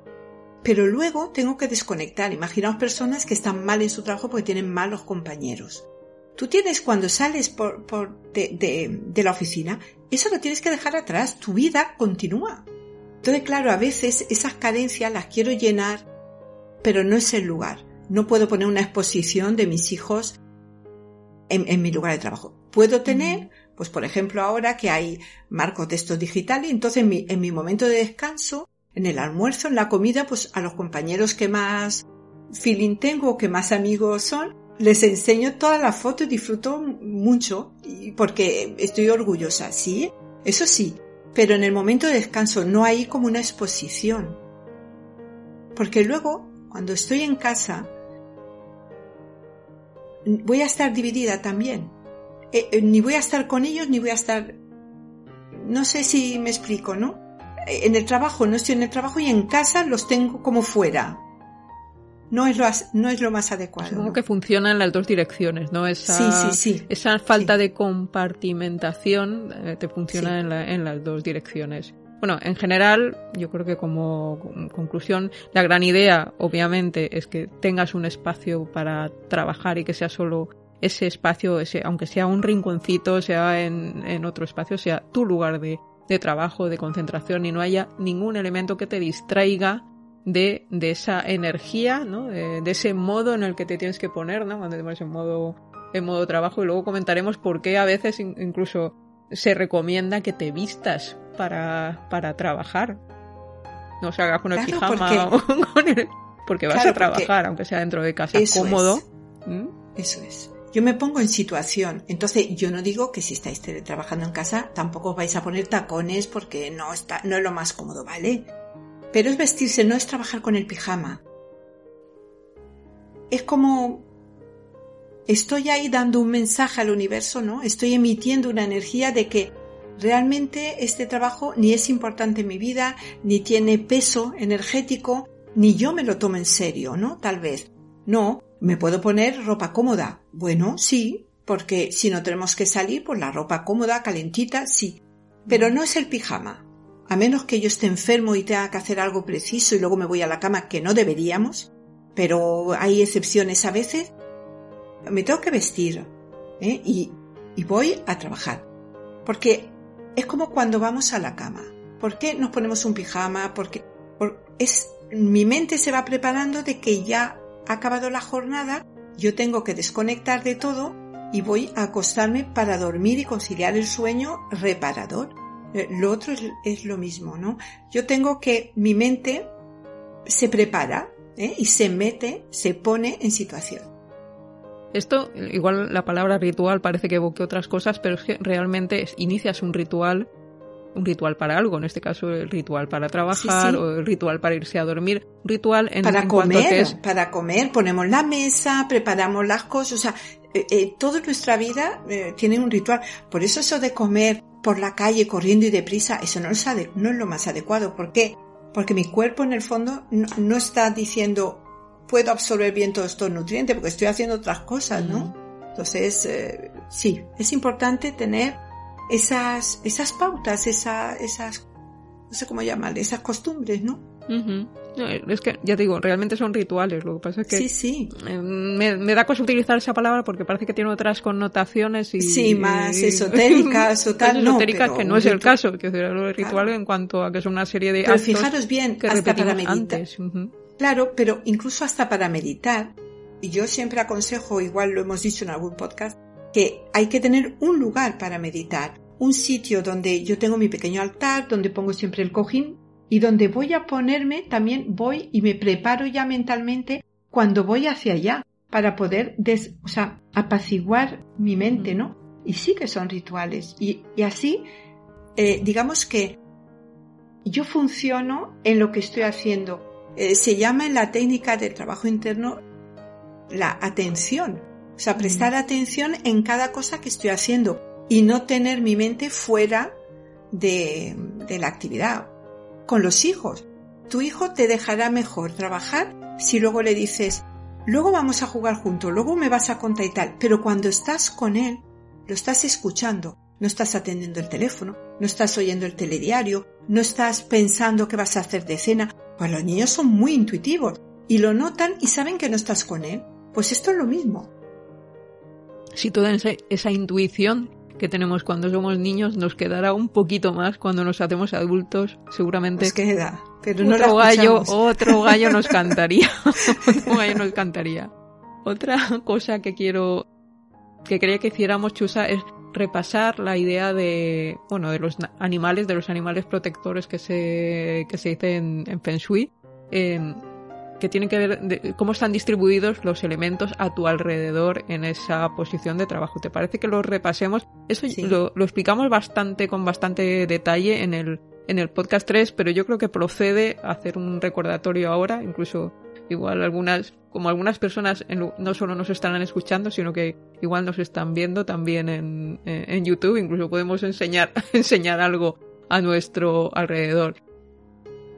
Pero luego tengo que desconectar. Imaginaos personas que están mal en su trabajo porque tienen malos compañeros. Tú tienes cuando sales por, por de, de, de la oficina, eso lo tienes que dejar atrás. Tu vida continúa. Entonces, claro, a veces esas carencias las quiero llenar, pero no es el lugar. No puedo poner una exposición de mis hijos en, en mi lugar de trabajo. Puedo tener, pues por ejemplo, ahora que hay marcos de estos digitales, entonces en mi, en mi momento de descanso, en el almuerzo, en la comida, pues a los compañeros que más feeling tengo, que más amigos son, les enseño todas las fotos y disfruto mucho porque estoy orgullosa, sí, eso sí, pero en el momento de descanso no hay como una exposición. Porque luego, cuando estoy en casa, voy a estar dividida también. Eh, eh, ni voy a estar con ellos, ni voy a estar... No sé si me explico, ¿no? En el trabajo no estoy en el trabajo y en casa los tengo como fuera. No es lo, as- no es lo más adecuado. Supongo que funciona en las dos direcciones, ¿no? Esa, Sí, sí, sí. Esa falta de compartimentación eh, te funciona en, la- en las dos direcciones. Bueno, en general, yo creo que como con- conclusión, la gran idea, obviamente, es que tengas un espacio para trabajar y que sea solo ese espacio, ese, aunque sea un rinconcito, sea en, en otro espacio, sea tu lugar de, de trabajo, de concentración y no haya ningún elemento que te distraiga de, de esa energía, ¿no? De, de ese modo en el que te tienes que poner, ¿no? Cuando te pones en modo, en modo trabajo y luego comentaremos por qué a veces in- incluso se recomienda que te vistas para, para trabajar. No se hagas con el Claro, pijama o con el- porque vas Claro, a trabajar, porque aunque sea dentro de casa cómodo. es. ¿Mm? Eso es. Yo me pongo en situación. Entonces, yo no digo que si estáis trabajando en casa tampoco os vais a poner tacones porque no está, no es lo más cómodo, ¿vale? Pero es vestirse, no es trabajar con el pijama. Es como estoy ahí dando un mensaje al universo, ¿no? Estoy emitiendo una energía de que realmente este trabajo ni es importante en mi vida, ni tiene peso energético, ni yo me lo tomo en serio, ¿no? Tal vez. No, ¿me puedo poner ropa cómoda? Bueno, sí, porque si no tenemos que salir, pues la ropa cómoda, calentita, sí. Pero no es el pijama. A menos que yo esté enfermo y tenga que hacer algo preciso y luego me voy a la cama, que no deberíamos, pero hay excepciones a veces. me tengo que vestir ¿eh? y, y voy a trabajar. Porque es como cuando vamos a la cama. ¿Por qué nos ponemos un pijama? Porque es, mi mente se va preparando de que ya ha acabado la jornada, yo tengo que desconectar de todo y voy a acostarme para dormir y conciliar el sueño reparador. Eh, lo otro es, lo mismo, ¿no? Yo tengo que mi mente se prepara ¿eh? y se mete, se pone en situación. Esto, igual la palabra ritual parece que evoque otras cosas, pero es que realmente inicias un ritual, un ritual para algo, en este caso el ritual para trabajar o el ritual para irse a dormir, un ritual en para comer, para comer, ponemos la mesa, preparamos las cosas, o sea, eh, eh, toda nuestra vida eh, tiene un ritual. Por eso eso de comer por la calle corriendo y deprisa, eso no es, no es lo más adecuado. ¿Por qué? Porque mi cuerpo en el fondo no, está diciendo puedo absorber bien todos estos nutrientes porque estoy haciendo otras cosas, ¿no? Entonces, sí, es importante tener esas, esas pautas, esa, esas, no sé cómo llamarle, esas costumbres, ¿no? es que, ya te digo, realmente son rituales. Lo que pasa es que sí, sí. Eh, me, da cosa utilizar esa palabra porque parece que tiene otras connotaciones y... Sí, más esotéricas o tal. esotéricas que no es el caso. Que el ritual en cuanto a que es una serie de pero fijaros bien, que hasta para meditar. Claro, pero incluso hasta para meditar. Y yo siempre aconsejo, igual lo hemos dicho en algún podcast, que hay que tener un lugar para meditar. Un sitio donde yo tengo mi pequeño altar, donde pongo siempre el cojín y donde voy a ponerme también voy y me preparo ya mentalmente cuando voy hacia allá para poder o sea, apaciguar mi mente, ¿no? Y sí que son rituales. Y, así, eh, digamos que yo funciono en lo que estoy haciendo. Eh, se llama en la técnica del trabajo interno la atención. O sea, prestar atención en cada cosa que estoy haciendo y no tener mi mente fuera de, de la actividad con los hijos. Tu hijo te dejará mejor trabajar si luego le dices, luego vamos a jugar juntos, luego me vas a contar y tal, pero cuando estás con él, lo estás escuchando, no estás atendiendo el teléfono, no estás oyendo el telediario, no estás pensando qué vas a hacer de cena, pues los niños son muy intuitivos y lo notan y saben que no estás con él. Pues esto es lo mismo. Si toda esa intuición que tenemos cuando somos niños nos quedará un poquito más cuando nos hacemos adultos, seguramente. Nos queda, pero no otro gallo, otro gallo nos cantaría, otro gallo nos cantaría. Otra cosa que quiero, que quería que hiciéramos, Chusa, es repasar la idea de, bueno, de los animales, de los animales protectores que se, que se dice en, en Feng Shui. Eh, que tienen que ver de cómo están distribuidos los elementos a tu alrededor en esa posición de trabajo. ¿Te parece que lo repasemos? Eso lo, explicamos bastante, con bastante detalle en el, en el podcast 3, pero yo creo que procede a hacer un recordatorio ahora, incluso igual algunas, como algunas personas no solo nos estarán escuchando, sino que igual nos están viendo también en, en YouTube, incluso podemos enseñar, enseñar algo a nuestro alrededor.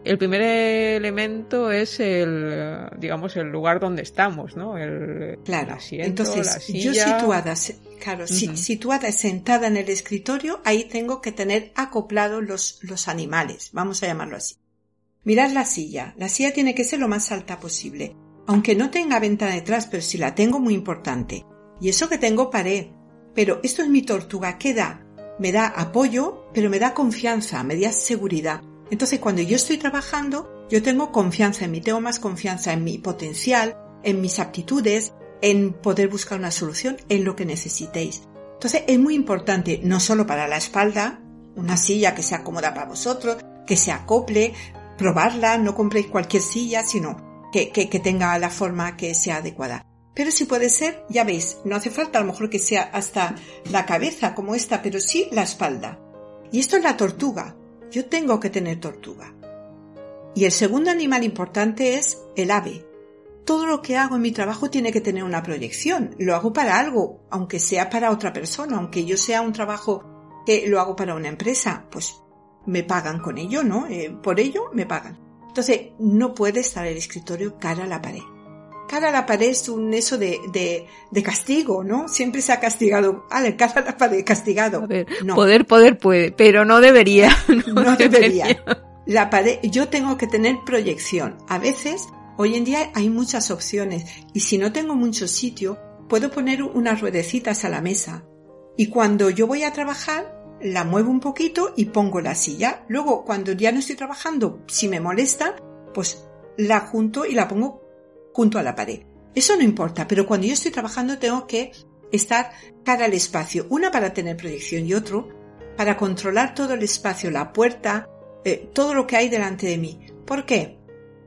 El primer elemento es el, digamos, el lugar donde estamos, ¿no? El, claro. Entonces, yo situada, claro, situada sentada en el escritorio, ahí tengo que tener acoplados los, los animales, vamos a llamarlo así. Mirad la silla. La silla tiene que ser lo más alta posible. Aunque no tenga ventana detrás, pero si la tengo, muy importante. Y eso que tengo pared. Pero esto es mi tortuga. ¿Qué da? Me da apoyo, pero me da confianza, me da seguridad. Entonces, cuando yo estoy trabajando, yo tengo confianza en mí, tengo más confianza en mi potencial, en mis aptitudes, en poder buscar una solución, en lo que necesitéis. Entonces, es muy importante, no solo para la espalda, una silla que sea cómoda para vosotros, que se acople, probarla, no compréis cualquier silla, sino que, que, que tenga la forma que sea adecuada. Pero si puede ser, ya veis, no hace falta a lo mejor que sea hasta la cabeza como esta, pero sí la espalda. Y esto es la tortuga yo tengo que tener tortuga. Y el segundo animal importante es el ave. Todo lo que hago en mi trabajo tiene que tener una proyección. Lo hago para algo, aunque sea para otra persona, aunque yo sea un trabajo que lo hago para una empresa, pues me pagan con ello, ¿no? Eh, por ello me pagan. Entonces, no puede estar el escritorio cara a la pared. Cara a la pared es un eso de, de, castigo, ¿no? Siempre se ha castigado. Ale, cara a la pared, castigado. no. Poder, poder puede, pero no debería. No, debería. La pared, yo tengo que tener proyección. A veces, hoy en día hay muchas opciones y si no tengo mucho sitio, puedo poner unas ruedecitas a la mesa y cuando yo voy a trabajar la muevo un poquito y pongo la silla. Luego, cuando ya no estoy trabajando, si me molesta, pues la junto y la pongo junto a la pared. Eso no importa, pero cuando yo estoy trabajando tengo que estar cara al espacio, una para tener proyección y otro para controlar todo el espacio, la puerta, eh, todo lo que hay delante de mí. ¿Por qué?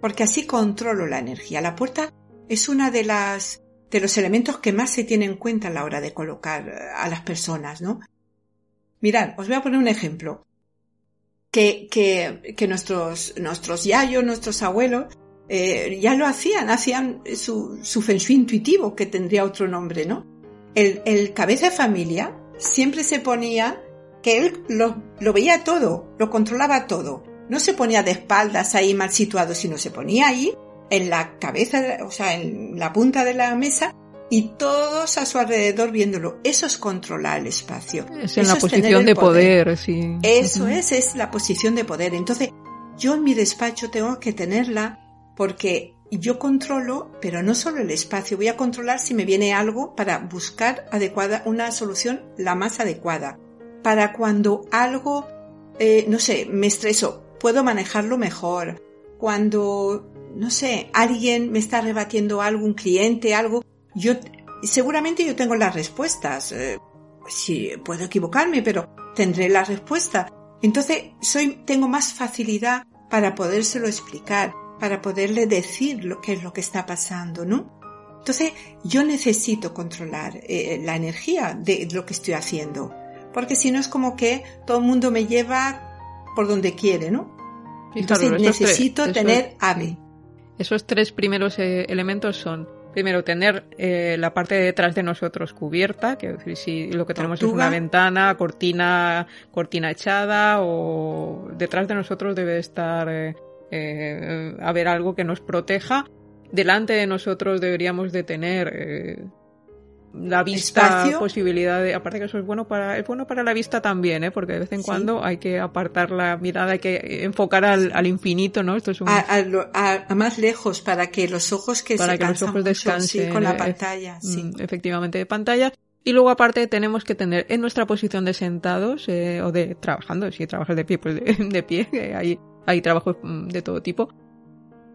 Porque así controlo la energía. La puerta es una de las de los elementos que más se tiene en cuenta a la hora de colocar eh, a las personas, ¿no? Mirad, os voy a poner un ejemplo. Que, que, que nuestros, nuestros yayos, nuestros abuelos, eh, ya lo hacían, hacían su, su feng shui intuitivo, que tendría otro nombre, ¿no? El, el cabeza de familia siempre se ponía que él lo, lo veía todo, lo controlaba todo. No se ponía de espaldas ahí mal situado, sino se ponía ahí en la cabeza, o sea, en la punta de la mesa y todos a su alrededor viéndolo. Eso es controlar el espacio. Es en la posición de poder, sí. Eso es, es la posición de poder. Entonces, yo en mi despacho tengo que tenerla porque yo controlo, pero no solo el espacio, voy a controlar si me viene algo para buscar adecuada, una solución la más adecuada. Para cuando algo, eh, no sé, me estreso, puedo manejarlo mejor. Cuando, no sé, alguien me está rebatiendo algo, un cliente, algo, yo, seguramente yo tengo las respuestas. Eh, sí, puedo equivocarme, pero tendré la respuesta. Entonces, soy, tengo más facilidad para podérselo explicar, para poderle decir lo que es lo que está pasando, ¿no? Entonces, yo necesito controlar eh, la energía de lo que estoy haciendo, porque si no es como que todo el mundo me lleva por donde quiere, ¿no? Entonces necesito tener ave. Esos tres primeros eh, elementos son primero tener eh, la parte de detrás de nosotros cubierta, que si lo que tenemos es una ventana, cortina, cortina echada o detrás de nosotros debe estar eh, eh, haber algo que nos proteja. Delante de nosotros deberíamos de tener eh, la vista, posibilidad de, aparte que eso es bueno para, es bueno para la vista también, ¿eh? porque de vez en cuando hay que apartar la mirada, hay que enfocar al, al infinito, ¿no? Esto es un... a, a, a, más lejos para que los ojos que para se que los ojos descansen con la pantalla, sí. Mm, efectivamente de pantalla. Y luego aparte tenemos que tener en nuestra posición de sentados eh, o de trabajando, si trabajas de pie, pues de, de pie, hay, hay trabajos mm, de todo tipo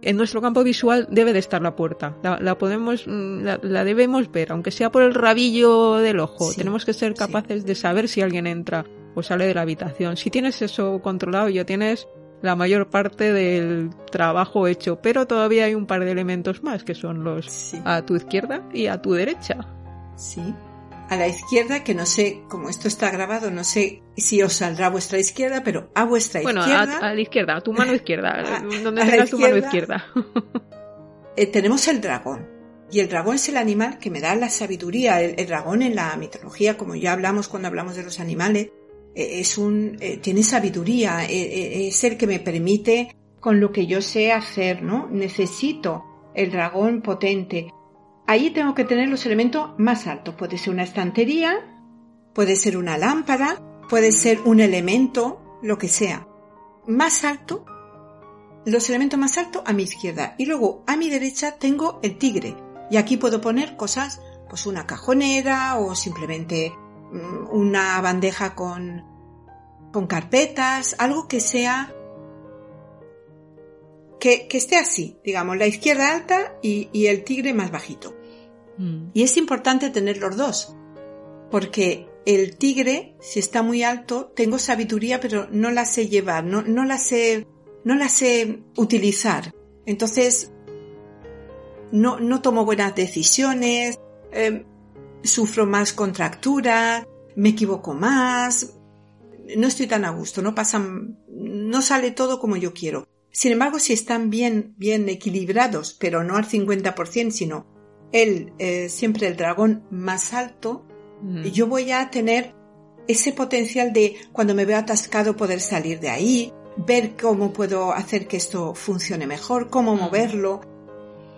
en nuestro campo visual debe de estar la puerta. La, podemos, mm, la, debemos ver, aunque sea por el rabillo del ojo. Tenemos que ser capaces de saber si alguien entra o sale de la habitación. Si tienes eso controlado, ya tienes la mayor parte del trabajo hecho, pero todavía hay un par de elementos más que son los a tu izquierda y a tu derecha. Sí a la izquierda, que no sé, como esto está grabado, no sé si os saldrá a vuestra izquierda, pero a vuestra bueno, izquierda. Bueno, a, la izquierda, a tu mano izquierda, donde tengas tu mano izquierda. eh, tenemos el dragón. Y el dragón es el animal que me da la sabiduría. El, el dragón en la mitología, como ya hablamos cuando hablamos de los animales, eh, es un, eh, tiene sabiduría, eh, eh, es el que me permite con lo que yo sé hacer, ¿no? Necesito el dragón potente. Ahí tengo que tener los elementos más altos. Puede ser una estantería, puede ser una lámpara, puede ser un elemento, lo que sea. Más alto, los elementos más altos a mi izquierda. Y luego a mi derecha tengo el tigre. Y aquí puedo poner cosas, pues una cajonera o simplemente mm, una bandeja con, con carpetas, algo que sea que, que, esté así, digamos, la izquierda alta y, y el tigre más bajito. Mm. Y es importante tener los dos, porque el tigre, si está muy alto, tengo sabiduría, pero no la sé llevar, no, la sé, no la sé utilizar. Entonces, no, no tomo buenas decisiones, eh, sufro más contractura, me equivoco más, no estoy tan a gusto, no pasan, no sale todo como yo quiero. Sin embargo, si están bien, bien equilibrados, pero no al 50%, sino el, eh, siempre el dragón más alto, mm. yo voy a tener ese potencial de cuando me veo atascado poder salir de ahí, ver cómo puedo hacer que esto funcione mejor, cómo mm. moverlo,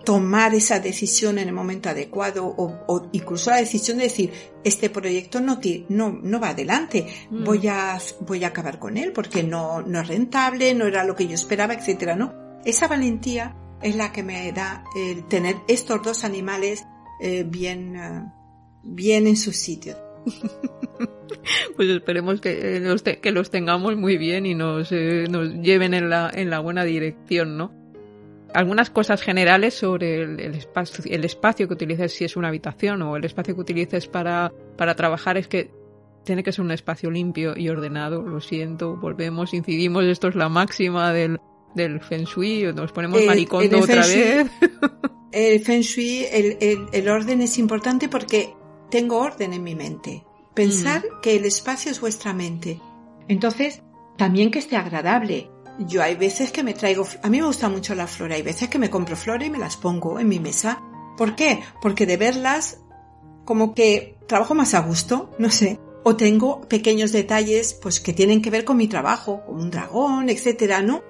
tomar esa decisión en el momento adecuado o, o incluso la decisión de decir este proyecto no, no, no va adelante, mm. voy, a, voy a acabar con él porque no, no es rentable, no era lo que yo esperaba, etcétera, ¿no? Esa valentía es la que me da el tener estos dos animales eh, bien, eh, bien en su sitio. pues esperemos que los, que los tengamos muy bien y nos, eh, nos lleven en la, en la buena dirección, ¿no? Algunas cosas generales sobre el, espacio, el espacio que utilices, si es una habitación o el espacio que utilices para, para trabajar, es que tiene que ser un espacio limpio y ordenado. Lo siento, volvemos, incidimos, esto es la máxima del, del Feng Shui, nos ponemos maricondo otra vez. El Feng Shui, el, el, el, orden es importante porque tengo orden en mi mente. Pensar mm. que el espacio es vuestra mente. Entonces, también que esté agradable. Yo hay veces que me traigo, a mí me gusta mucho la flora, hay veces que me compro flores y me las pongo en mi mesa. ¿Por qué? Porque de verlas como que trabajo más a gusto, no sé. O tengo pequeños detalles pues que tienen que ver con mi trabajo, como un dragón, etcétera, ¿no?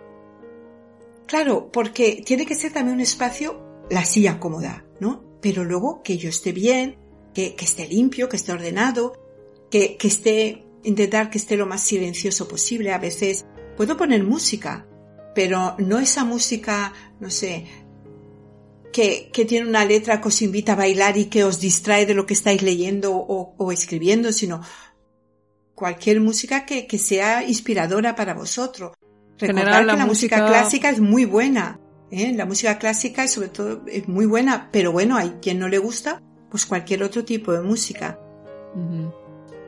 Claro, porque tiene que ser también un espacio la silla cómoda, ¿no? Pero luego que yo esté bien, que, que esté limpio, que esté ordenado, que, que esté, intentar que esté lo más silencioso posible. A veces puedo poner música, pero no esa música, no sé, que, que, tiene una letra que os invita a bailar y que os distrae de lo que estáis leyendo o, o escribiendo, sino cualquier música que, que, sea inspiradora para vosotros. Recordar que la música... clásica es muy buena. ¿eh? La música clásica sobre todo es muy buena, pero bueno, hay quien no le gusta, pues cualquier otro tipo de música.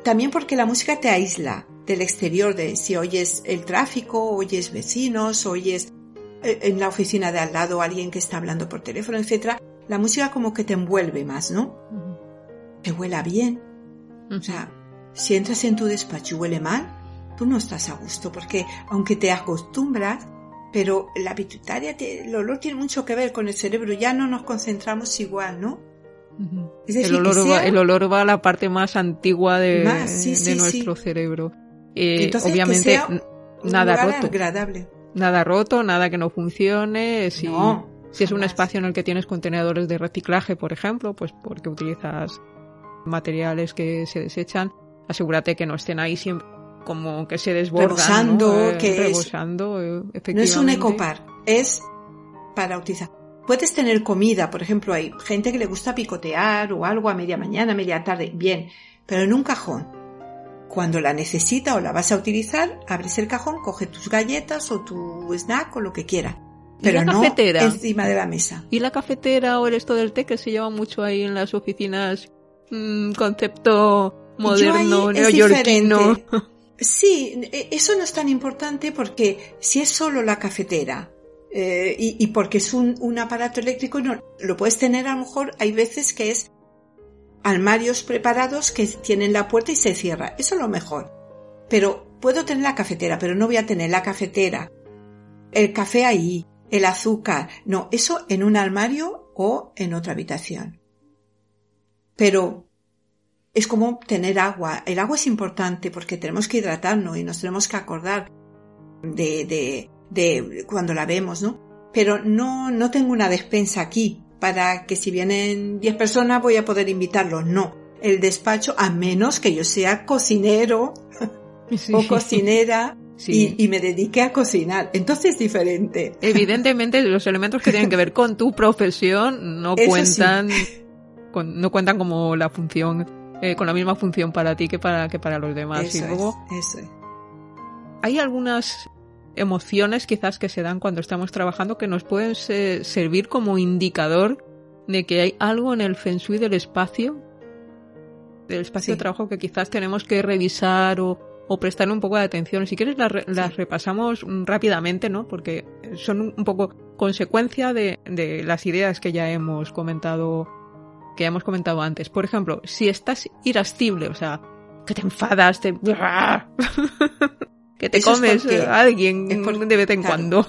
También porque la música te aísla del exterior, de si oyes el tráfico, oyes vecinos, oyes eh, en la oficina de al lado alguien que está hablando por teléfono, etc. La música como que te envuelve más, ¿no? Te huela bien. O sea, si entras en tu despacho y huele mal, tú no estás a gusto, porque aunque te acostumbras, pero la pituitaria, el olor tiene mucho que ver con el cerebro, ya no nos concentramos igual, ¿no? el, olor va, el, olor va, a la parte más antigua de, de nuestro cerebro. Eh, obviamente, nada roto. Agradable. Nada roto, nada que no funcione. Si, si es un espacio en el que tienes contenedores de reciclaje, por ejemplo, pues porque utilizas materiales que se desechan, asegúrate que no estén ahí siempre como que se desbordan. Rebosando, ¿no? Eh, que rebosando, es, No es un ecopar, es para utilizar. Puedes tener comida, por ejemplo, hay gente que le gusta picotear o algo a media mañana, media tarde, bien, pero en un cajón. Cuando la necesita o la vas a utilizar, abres el cajón, coge tus galletas o tu snack o lo que quiera. Pero no encima de la mesa. ¿Y la cafetera o el esto del té que se lleva mucho ahí en las oficinas? Mm, concepto moderno, neoyorquino. Sí, e, eso no es tan importante porque si es solo la cafetera eh, y, porque es un, aparato eléctrico, no, lo puedes tener a lo mejor, hay veces que es armarios preparados que tienen la puerta y se cierra. Eso es lo mejor. Pero puedo tener la cafetera, pero no voy a tener la cafetera, el café ahí, el azúcar. No, eso en un armario o en otra habitación. Pero es como tener agua. El agua es importante porque tenemos que hidratarnos y nos tenemos que acordar de, de, de cuando la vemos, ¿no? Pero no, no tengo una despensa aquí para que si vienen 10 personas voy a poder invitarlos. No. El despacho, a menos que yo sea cocinero o cocinera Y, y, me dedique a cocinar. Entonces es diferente. Evidentemente los elementos que tienen que ver con tu profesión no cuentan, con, no cuentan como la función eh, con la misma función para ti que para, que para los demás. y luego, hay algunas emociones quizás que se dan cuando estamos trabajando que nos pueden servir como indicador de que hay algo en el feng shui del espacio, del espacio de trabajo que quizás tenemos que revisar o, o prestarle un poco de atención. Si quieres las, repasamos rápidamente, ¿no? Porque son un poco consecuencia de, de las ideas que ya hemos comentado que hemos comentado antes. Por ejemplo, si estás irascible, o sea, que te enfadas, te... que te comes a alguien de vez en cuando.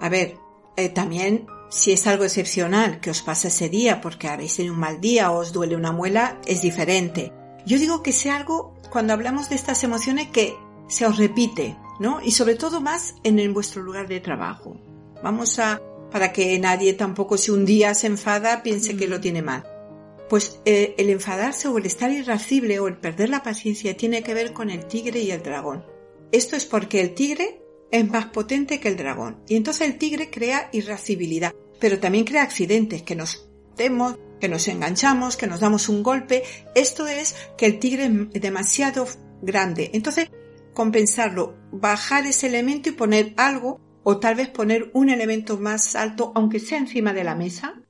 a ver, eh, también si es algo excepcional que os pasa ese día porque habéis tenido un mal día o os duele una muela, es diferente. Yo digo que sea algo, cuando hablamos de estas emociones, que se os repite, ¿no? Y sobre todo más en, vuestro lugar de trabajo. Vamos a, para que nadie tampoco si un día se enfada piense que lo tiene mal. Pues eh, el enfadarse o el estar irascible o el perder la paciencia tiene que ver con el tigre y el dragón. Esto es porque el tigre es más potente que el dragón y entonces el tigre crea irascibilidad, pero también crea accidentes que nos demos que nos enganchamos, que nos damos un golpe. Esto es que el tigre es demasiado grande. Entonces, compensarlo, bajar ese elemento y poner algo, o tal vez poner un elemento más alto, aunque sea encima de la mesa.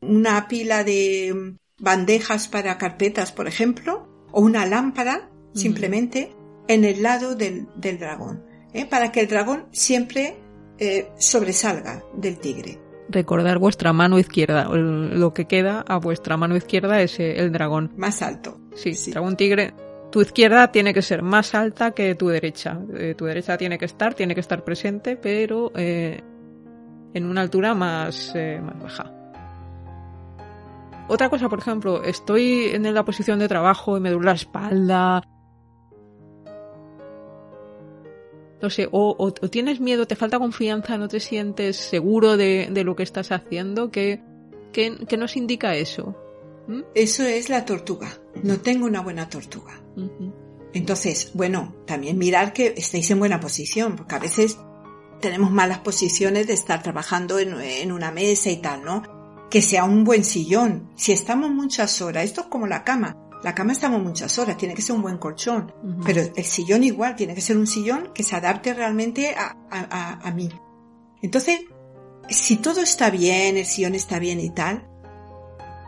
Una pila de bandejas para carpetas, por ejemplo, o una lámpara, simplemente, en el lado del, dragón, ¿eh? para que el dragón siempre eh, sobresalga del tigre. Recordar vuestra mano izquierda, lo que queda a vuestra mano izquierda es eh, el dragón. Más alto. Sí, dragón tigre. Tu izquierda tiene que ser más alta que tu derecha. tu derecha tiene que estar, tiene que estar presente, pero en una altura más, más baja. Otra cosa, por ejemplo, estoy en la posición de trabajo y me duele la espalda, no sé, o, tienes miedo, te falta confianza, no te sientes seguro de, lo que estás haciendo, ¿qué, nos indica eso? ¿Mm? Eso es la tortuga. No tengo una buena tortuga. Entonces, bueno, también mirar que estéis en buena posición, porque a veces tenemos malas posiciones de estar trabajando en, en una mesa y tal, ¿no? Que sea un buen sillón. Si estamos muchas horas, esto es como la cama la cama estamos muchas horas, tiene que ser un buen colchón, pero el sillón igual, tiene que ser un sillón que se adapte realmente a, mí. Entonces, si todo está bien, el sillón está bien y tal,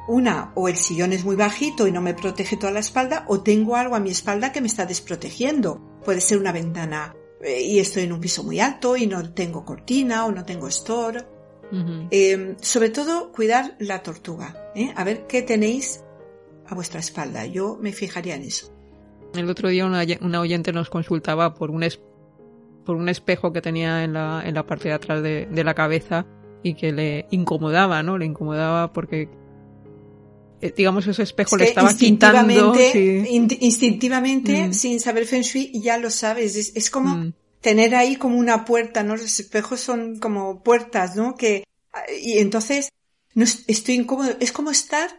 una, o el sillón es muy bajito y no me protege toda la espalda, o tengo algo a mi espalda que me está desprotegiendo. Puede ser una ventana eh, y estoy en un piso muy alto y no tengo cortina o no tengo store. Em, sobre todo, cuidar la tortuga. ¿eh? A ver qué tenéis a vuestra espalda. Yo me fijaría en eso. El otro día una, oyente nos consultaba por un, por un espejo que tenía en la, en la parte de atrás de, la cabeza y que le incomodaba, ¿no? Le incomodaba porque eh, digamos ese espejo le estaba quitando instintivamente mm. sin saber feng shui ya lo sabes es, como mm. Tener ahí como una puerta no los espejos son como puertas no que y entonces no estoy incómodo es como estar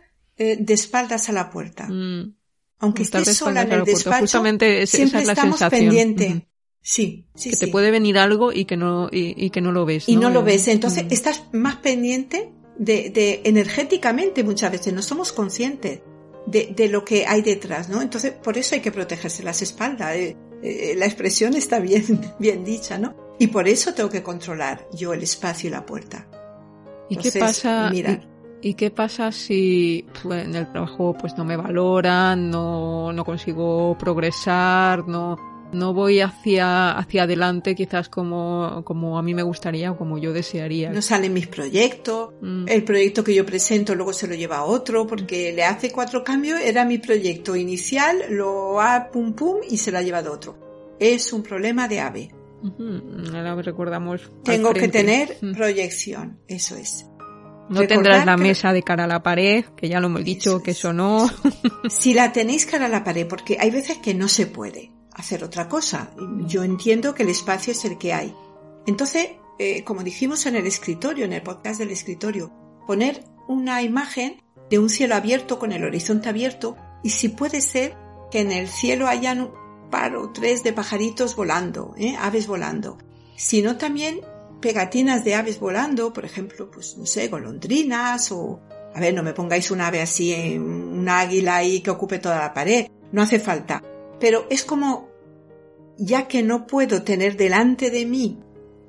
eh, de espaldas a la puerta. Mm. Aunque estés sola en el despacho, Justamente siempre estamos pendientes. Sí, sí, que te puede venir algo y que no y, que no lo ves. Y no lo ves, entonces mm. estás más pendiente de, de, energéticamente muchas veces no somos conscientes de, de, lo que hay detrás, ¿no? Entonces por eso hay que protegerse las espaldas. Eh, eh, la expresión está bien bien dicha, ¿no? Y por eso tengo que controlar yo el espacio y la puerta. ¿Y qué pasa? ¿Y qué pasa si pues, en el trabajo pues no me valoran, no, no consigo progresar, no, no voy hacia, hacia adelante quizás como, como a mí me gustaría o como yo desearía. No salen mis proyectos, mm. el proyecto que yo presento luego se lo lleva a otro porque le hace cuatro cambios, era mi proyecto inicial, lo ha pum pum y se lo ha llevado otro. Es un problema de AVE. Ahora recordamos. Tengo que tener mm. proyección, eso es. No tendrás la mesa de cara a la pared, que ya lo hemos dicho, que eso no. si la tenéis cara a la pared, porque hay veces que no se puede hacer otra cosa. Yo entiendo que el espacio es el que hay. Entonces, eh, como dijimos en el escritorio, en el podcast del escritorio, poner una imagen de un cielo abierto con el horizonte abierto y si puede ser que en el cielo hayan un par o tres de pajaritos volando, ¿eh? aves volando, sino también pegatinas de aves volando, por ejemplo, pues no sé, golondrinas o... A ver, no me pongáis un ave así, en un águila ahí que ocupe toda la pared, no hace falta. Pero es como, ya que no puedo tener delante de mí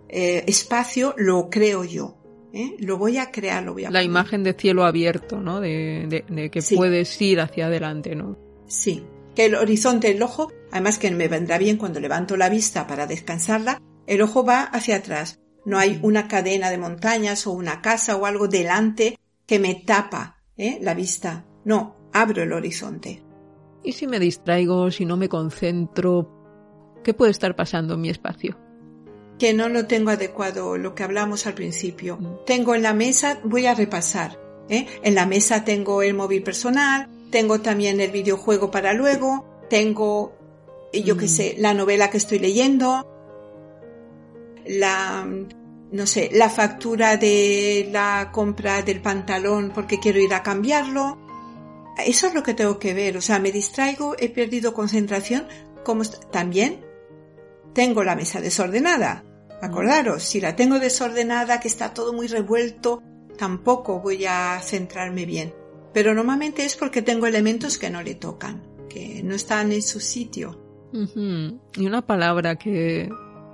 eh, espacio, lo creo yo. ¿eh? Lo voy a crear, lo voy a La imagen de cielo abierto, ¿no? De, que puedes ir hacia adelante, ¿no? Sí, que el horizonte, el ojo, además que me vendrá bien cuando levanto la vista para descansarla, el ojo va hacia atrás. No hay una cadena de montañas o una casa o algo delante que me tapa ¿eh? la vista. No, abro el horizonte. ¿Y si me distraigo, si no me concentro? ¿Qué puede estar pasando en mi espacio? Que no lo tengo adecuado, lo que hablamos al principio. Mm. Tengo en la mesa, voy a repasar. ¿eh? En la mesa tengo el móvil personal, tengo también el videojuego para luego, tengo, yo qué mm. sé, la novela que estoy leyendo, la, no sé, la factura de la compra del pantalón porque quiero ir a cambiarlo. Eso es lo que tengo que ver. O sea, me distraigo, he perdido concentración. Como también tengo la mesa desordenada. Acordaros, si la tengo desordenada, que está todo muy revuelto, tampoco voy a centrarme bien. pero normalmente es porque tengo elementos que no le tocan, que no están en su sitio. Y una palabra que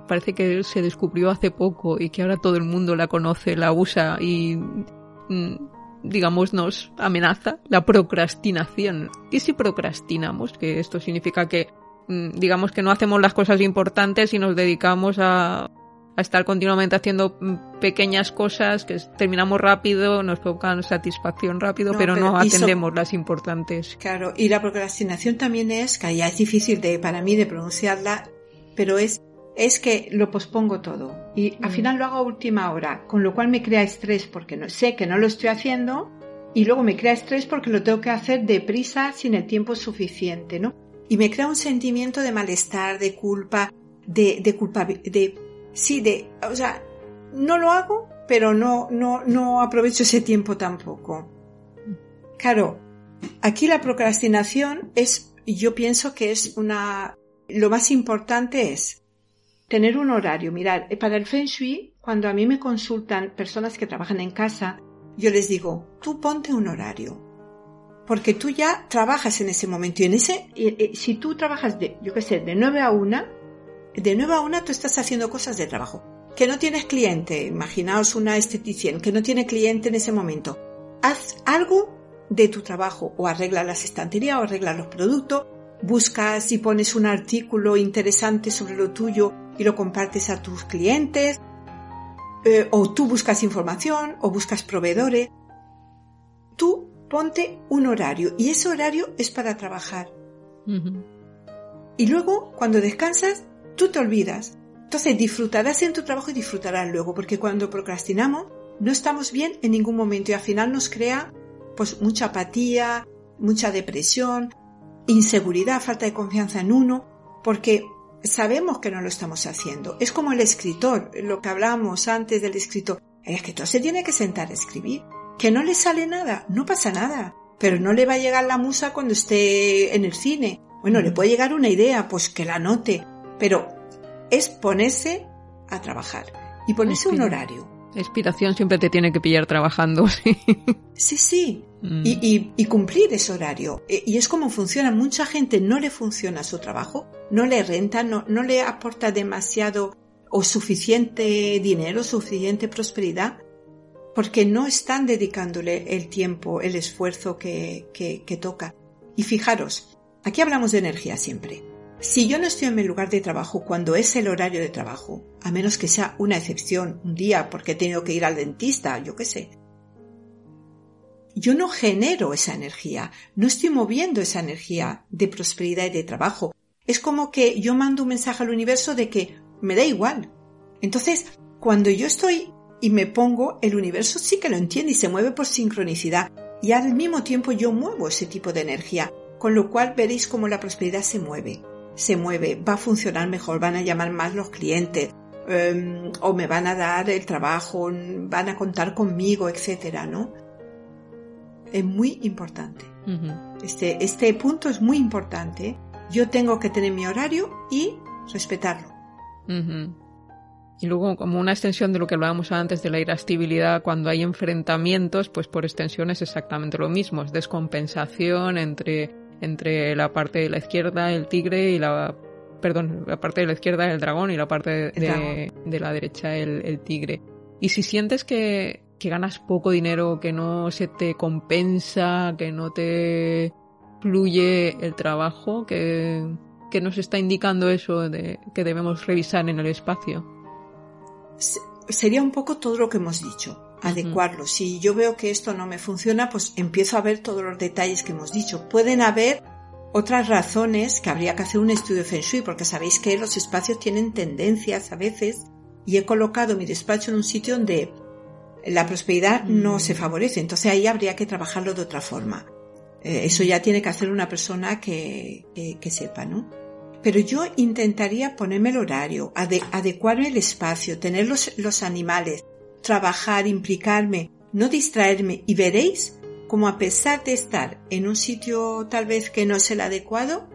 parece que se descubrió hace poco y que ahora todo el mundo la conoce, la usa y mm, digamos nos amenaza, la procrastinación. ¿Y si procrastinamos? Que esto significa que mm, digamos que no hacemos las cosas importantes y nos dedicamos a a estar continuamente haciendo mm, pequeñas cosas que terminamos rápido, nos provocan satisfacción rápido, pero, no atendemos las importantes. Claro, y la procrastinación también es, que ya es difícil de, para mí de pronunciarla, pero es, es que lo pospongo todo y al mm. final lo hago a última hora, con lo cual me crea estrés porque no, sé que no lo estoy haciendo y luego me crea estrés porque lo tengo que hacer deprisa sin el tiempo suficiente, ¿no? Y me crea un sentimiento de malestar, de culpa, de, de culpabilidad, de sí, de, o sea, no lo hago, pero no, no, no aprovecho ese tiempo tampoco. Claro, aquí la procrastinación es, yo pienso que es una, lo más importante es tener un horario. Mirar, para el Feng Shui, cuando a mí me consultan personas que trabajan en casa, yo les digo, tú ponte un horario. Porque tú ya trabajas en ese momento y en ese, si tú trabajas de, yo qué sé, de 9 a 1, de nuevo a una tú estás haciendo cosas de trabajo. Que no tienes cliente, imaginaos una esteticien, que no tiene cliente en ese momento. Haz algo de tu trabajo, o arregla las estanterías, o arregla los productos, buscas y pones un artículo interesante sobre lo tuyo y lo compartes a tus clientes, eh, o tú buscas información, o buscas proveedores. Tú ponte un horario, y ese horario es para trabajar. Y luego, cuando descansas, tú te olvidas. Entonces disfrutarás en tu trabajo y disfrutarás luego, porque cuando procrastinamos no estamos bien en ningún momento y al final nos crea pues mucha apatía, mucha depresión, inseguridad, falta de confianza en uno, porque sabemos que no lo estamos haciendo. Es como el escritor, lo que hablábamos antes del escritor. El escritor se tiene que sentar a escribir. Que no le sale nada, no pasa nada. Pero no le va a llegar la musa cuando esté en el cine. Bueno, le puede llegar una idea, pues que la note. Pero es ponerse a trabajar y ponerse un horario. Inspiración siempre te tiene que pillar trabajando, sí. Sí, sí. Mm. Y, cumplir ese horario. E, y es como funciona. Mucha gente no le funciona su trabajo, no le renta, no, no le aporta demasiado o suficiente dinero, suficiente prosperidad, porque no están dedicándole el tiempo, el esfuerzo que, que toca. Y fijaros, aquí hablamos de energía siempre. Si yo no estoy en mi lugar de trabajo cuando es el horario de trabajo, a menos que sea una excepción, un día porque he tenido que ir al dentista, yo qué sé, yo no genero esa energía, no estoy moviendo esa energía de prosperidad y de trabajo. Es como que yo mando un mensaje al universo de que me da igual. Entonces, cuando yo estoy y me pongo, el universo sí que lo entiende y se mueve por sincronicidad. Y al mismo tiempo yo muevo ese tipo de energía, con lo cual veréis cómo la prosperidad se mueve se mueve, va a funcionar mejor, van a llamar más los clientes, em, o me van a dar el trabajo, van a contar conmigo, etcétera, ¿no? Es muy importante. este, este punto es muy importante. Yo tengo que tener mi horario y respetarlo. Y luego, como una extensión de lo que hablábamos antes de la irascibilidad, cuando hay enfrentamientos, pues por extensión es exactamente lo mismo, es descompensación entre entre la parte de la izquierda el tigre y la perdón, la parte de la izquierda el dragón y la parte de, la derecha el, tigre. Y si sientes que, que ganas poco dinero, que no se te compensa, que no te fluye el trabajo, que, que nos está indicando eso de que debemos revisar en el espacio. Sería un poco todo lo que hemos dicho adecuarlo. Si yo veo que esto no me funciona, pues empiezo a ver todos los detalles que hemos dicho. Pueden haber otras razones que habría que hacer un estudio de Feng Shui, porque sabéis que los espacios tienen tendencias a veces y he colocado mi despacho en un sitio donde la prosperidad no mm. se favorece. Entonces ahí habría que trabajarlo de otra forma. Eh, eso ya tiene que hacer una persona que, que, sepa, ¿no? Pero yo intentaría ponerme el horario, adecuarme el espacio, tener los, los animales, trabajar, implicarme, no distraerme y veréis como a pesar de estar en un sitio tal vez que no es el adecuado,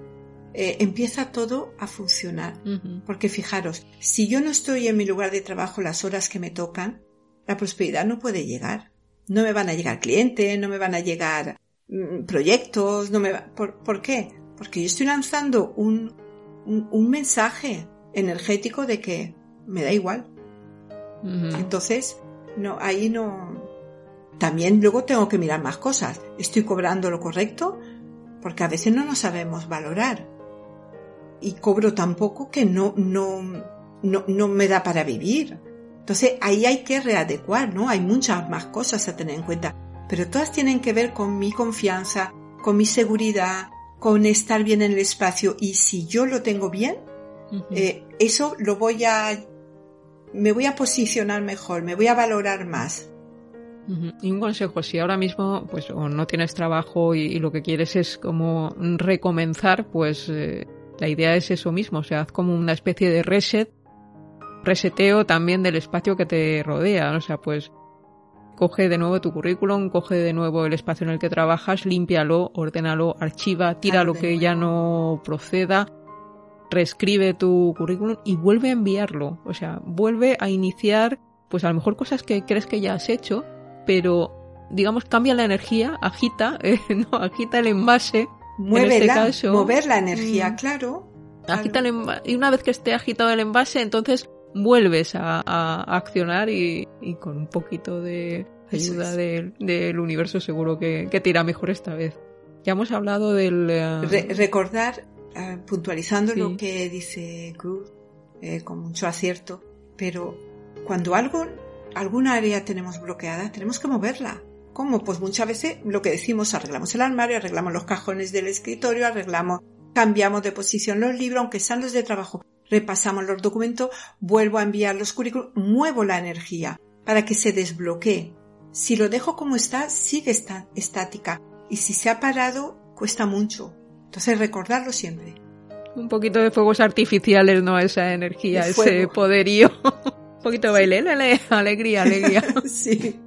eh, empieza todo a funcionar. Porque fijaros, si yo no estoy en mi lugar de trabajo las horas que me tocan, la prosperidad no puede llegar. No me van a llegar clientes, no me van a llegar mm, proyectos, no me va. ¿Por, ¿Por, qué? Porque yo estoy lanzando un, un, un, mensaje energético de que me da igual. Uh -huh. Entonces, no, ahí no. También luego tengo que mirar más cosas. ¿Estoy cobrando lo correcto? Porque a veces no nos sabemos valorar. Y cobro tan poco que no, no, no, no me da para vivir. Entonces ahí hay que readecuar, ¿no? Hay muchas más cosas a tener en cuenta, pero todas tienen que ver con mi confianza, con mi seguridad, con estar bien en el espacio y si yo lo tengo bien, uh -huh. eh, eso lo voy a, me voy a posicionar mejor, me voy a valorar más. Y un consejo, si ahora mismo pues o no tienes trabajo y, y lo que quieres es como recomenzar, pues eh, la idea es eso mismo, o sea, haz como una especie de reset reseteo también del espacio que te rodea. O sea, pues coge de nuevo tu currículum, coge de nuevo el espacio en el que trabajas, límpialo, ordénalo, archiva, tira lo que ya no proceda, reescribe tu currículum y vuelve a enviarlo. O sea, vuelve a iniciar, pues a lo mejor cosas que crees que ya has hecho, pero digamos cambia la energía, agita, eh, no, agita el envase. Muévela, en este caso, mover la energía, mm, claro. Agita el envase, y una vez que esté agitado el envase, entonces vuelves a, a accionar y, y, con un poquito de ayuda del, del, universo seguro que, que, te irá mejor esta vez. Ya hemos hablado del... Uh... Re recordar, uh, puntualizando sí. lo que dice Cruz, eh, con mucho acierto, pero cuando algo, alguna área tenemos bloqueada, tenemos que moverla. ¿Cómo? Pues muchas veces lo que decimos, arreglamos el armario, arreglamos los cajones del escritorio, arreglamos, cambiamos de posición los libros, aunque sean los de trabajo, repasamos los documentos, vuelvo a enviar los currículos, muevo la energía para que se desbloquee. Si lo dejo como está, sigue está, estática. Y si se ha parado, cuesta mucho. Entonces recordarlo siempre. Un poquito de fuegos artificiales, ¿no? Esa energía, ese poderío. Un poquito de baile, ale, alegría, alegría. sí.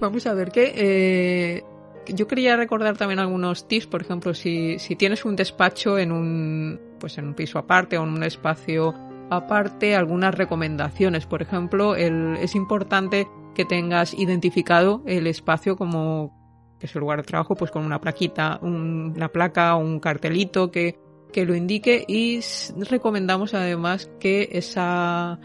Vamos a ver qué. Eh, yo quería recordar también algunos tips, por ejemplo, si, tienes un despacho en un, pues en un piso aparte o en un espacio aparte, algunas recomendaciones. Por ejemplo, es importante que tengas identificado el espacio como que es el lugar de trabajo, pues con una plaquita, un, una placa o un cartelito que, que lo indique y recomendamos además que esa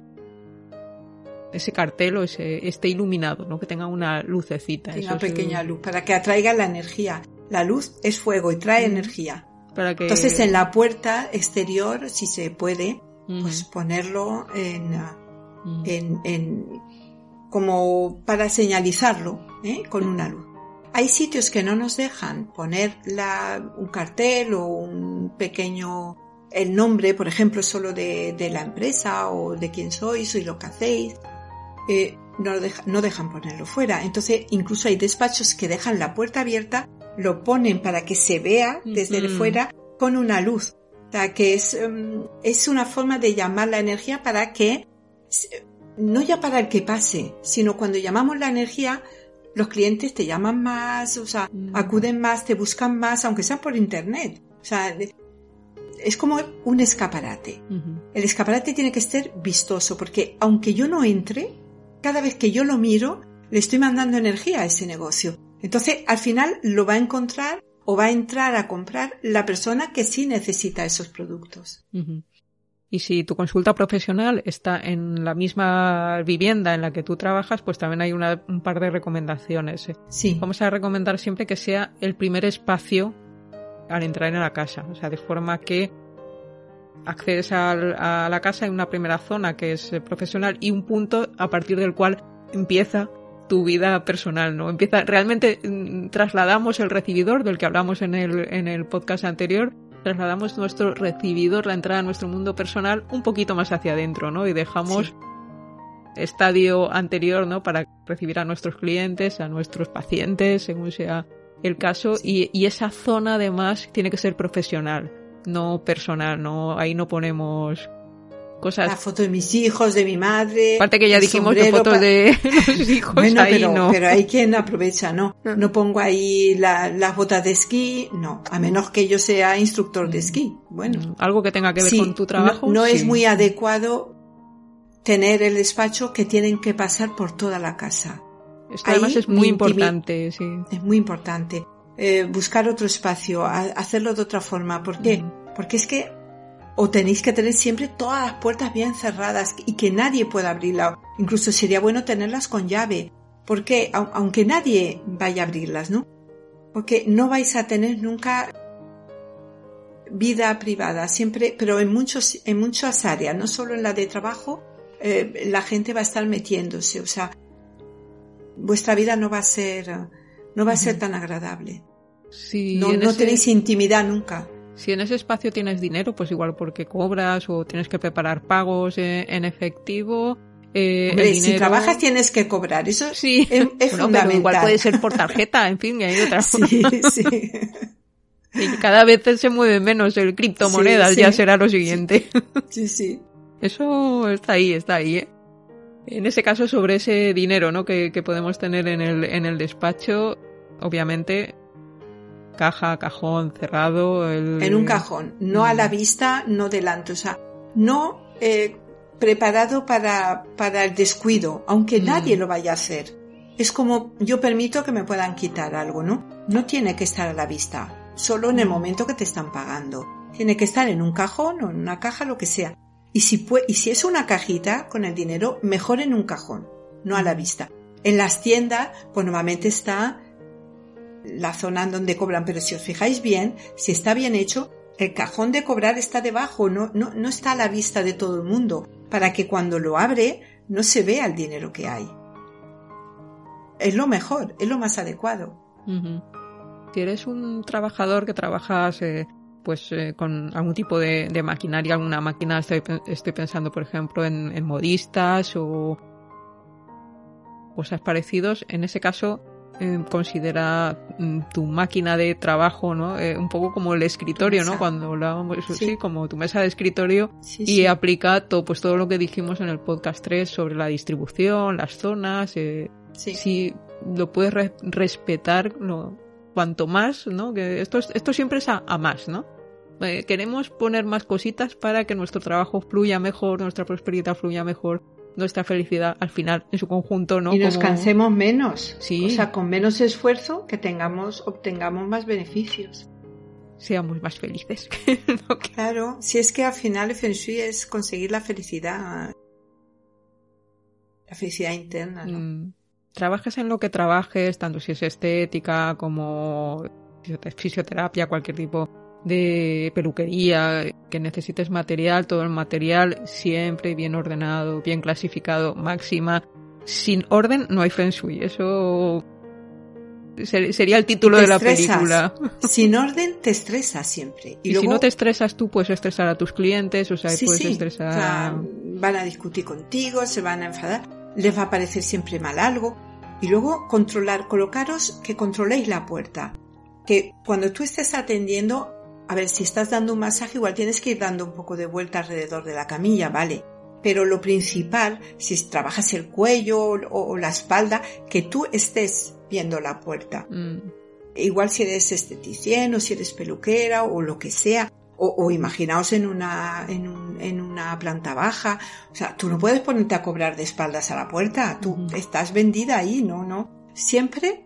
ese cartel o ese, esté iluminado, ¿no? que tenga una lucecita. Tenga una pequeña es... luz para que atraiga la energía. La luz es fuego y trae mm. energía. Para que... Entonces en la puerta exterior, si se puede, mm. pues ponerlo en, mm. en, en, como para señalizarlo ¿eh? con una luz. Hay sitios que no nos dejan poner la, un cartel o un pequeño el nombre, por ejemplo, solo de, de la empresa o de quién sois y lo que hacéis eh, no, deja, no, dejan ponerlo fuera. Entonces, incluso hay despachos que dejan la puerta abierta, lo ponen para que se vea desde mm fuera con una luz. O sea, que es, um, es una forma de llamar la energía para que, no ya para el que pase, sino cuando llamamos la energía, los clientes te llaman más, o sea, mm acuden más, te buscan más, aunque sea por internet. O sea, es como un escaparate. Uh -huh. El escaparate tiene que estar vistoso, porque aunque yo no entre, cada vez que yo lo miro, le estoy mandando energía a ese negocio. Entonces, al final lo va a encontrar o va a entrar a comprar la persona que sí necesita esos productos. Uh -huh. Y si tu consulta profesional está en la misma vivienda en la que tú trabajas, pues también hay una, un par de recomendaciones. Sí. Vamos a recomendar siempre que sea el primer espacio al entrar en la casa. O sea, de forma que accedes a, a la casa en una primera zona que es profesional y un punto a partir del cual empieza tu vida personal, ¿no? Empieza, realmente mm, trasladamos el recibidor del que hablamos en el, en el podcast anterior, trasladamos nuestro recibidor, la entrada a nuestro mundo personal un poquito más hacia adentro, ¿no? Y dejamos sí. estadio anterior, ¿no? Para recibir a nuestros clientes, a nuestros pacientes, según sea el caso, y, y esa zona además tiene que ser profesional, no personal, no, ahí no ponemos cosas. La foto de mis hijos, de mi madre. Aparte que ya dijimos de fotos de los hijos bueno, ahí pero, no. Pero hay quien aprovecha, no. No pongo ahí la, las botas de esquí, no. A menos que yo sea instructor de esquí. Bueno. Algo que tenga que ver sí, con tu trabajo. No, no sí. es muy adecuado tener el despacho que tienen que pasar por toda la casa. Esto además es muy importante, sí. Es muy importante. Eh, buscar otro espacio, hacerlo de otra forma. ¿Por qué? Porque es que o tenéis que tener siempre todas las puertas bien cerradas y que nadie pueda abrirla. Incluso sería bueno tenerlas con llave. Porque aunque nadie vaya a abrirlas, ¿no? Porque no vais a tener nunca vida privada, siempre, pero en muchos, en muchas áreas, no solo en la de trabajo, eh, la gente va a estar metiéndose, o sea, vuestra vida no va a ser, no va a ser tan agradable. No, no tenéis intimidad nunca. Si en ese espacio tienes dinero, pues igual porque cobras o tienes que preparar pagos eh, en efectivo. Eh, Si trabajas tienes que cobrar, eso sí. es, fundamental. igual puede ser por tarjeta, en fin, y hay otras Sí, sí. Y cada vez se mueve menos el criptomonedas, ya será lo siguiente. Sí, sí. Eso está ahí, está ahí, ¿eh? En ese caso, sobre ese dinero, ¿no? Que, que podemos tener en el, en el despacho, obviamente, caja, cajón cerrado. En un cajón, no a la mm. vista, no delante, o sea, no eh, preparado para, para el descuido, aunque mm. nadie lo vaya a hacer. Es como yo permito que me puedan quitar algo, ¿no? No tiene que estar a la vista, solo en el mm. momento que te están pagando. Tiene que estar en un cajón o en una caja, lo que sea. Y si, y si es una cajita con el dinero, mejor en un cajón, no a la vista. En las tiendas, pues normalmente está la zona en donde cobran, pero si os fijáis bien, si está bien hecho, el cajón de cobrar está debajo, no, no, no está a la vista de todo el mundo, para que cuando lo abre no se vea el dinero que hay. Es lo mejor, es lo más adecuado. Si eres un trabajador que trabajas eh, pues eh, con algún tipo de, maquinaria, alguna máquina, estoy, estoy pensando por ejemplo en, en modistas o cosas parecidos, en ese caso eh, considera mm, tu máquina de trabajo, ¿no? Eh, un poco como el escritorio, ¿no? Cuando hablábamos, sí. como tu mesa de escritorio y aplica todo, pues todo lo que dijimos en el podcast 3 sobre la distribución, las zonas, eh, si lo puedes respetar, cuanto más, ¿no? Que esto, esto siempre es a, a más, ¿no? queremos poner más cositas para que nuestro trabajo fluya mejor, nuestra prosperidad fluya mejor nuestra felicidad al final en su conjunto, ¿no? Y nos cansemos menos. Sí. O sea, con menos esfuerzo que tengamos, obtengamos más beneficios. Seamos más felices. Claro, si es que al final el Feng Shui es conseguir la felicidad. La felicidad interna, ¿no? Mm. Trabajes en lo que trabajes, tanto si es estética como fisioterapia, cualquier tipo de peluquería, que necesites material, todo el material siempre bien ordenado, bien clasificado, máxima. Sin orden no hay feng shui, eso sería el título de la película. Sin orden te estresas siempre. Y, si no te estresas tú, puedes estresar a tus clientes, o sea, puedes estresar... van a discutir contigo, se van a enfadar, les va a parecer siempre mal algo. Y luego controlar, colocaros que controléis la puerta. Que cuando tú estés atendiendo, a ver, si estás dando un masaje, igual tienes que ir dando un poco de vuelta alrededor de la camilla, ¿vale? Pero lo principal, si trabajas el cuello o, la espalda, que tú estés viendo la puerta. Mm. Igual si eres esteticien o si eres peluquera o lo que sea, o, imaginaos en una, en, una planta baja. O sea, tú no puedes ponerte a cobrar de espaldas a la puerta. Tú estás vendida ahí, ¿no? No. Siempre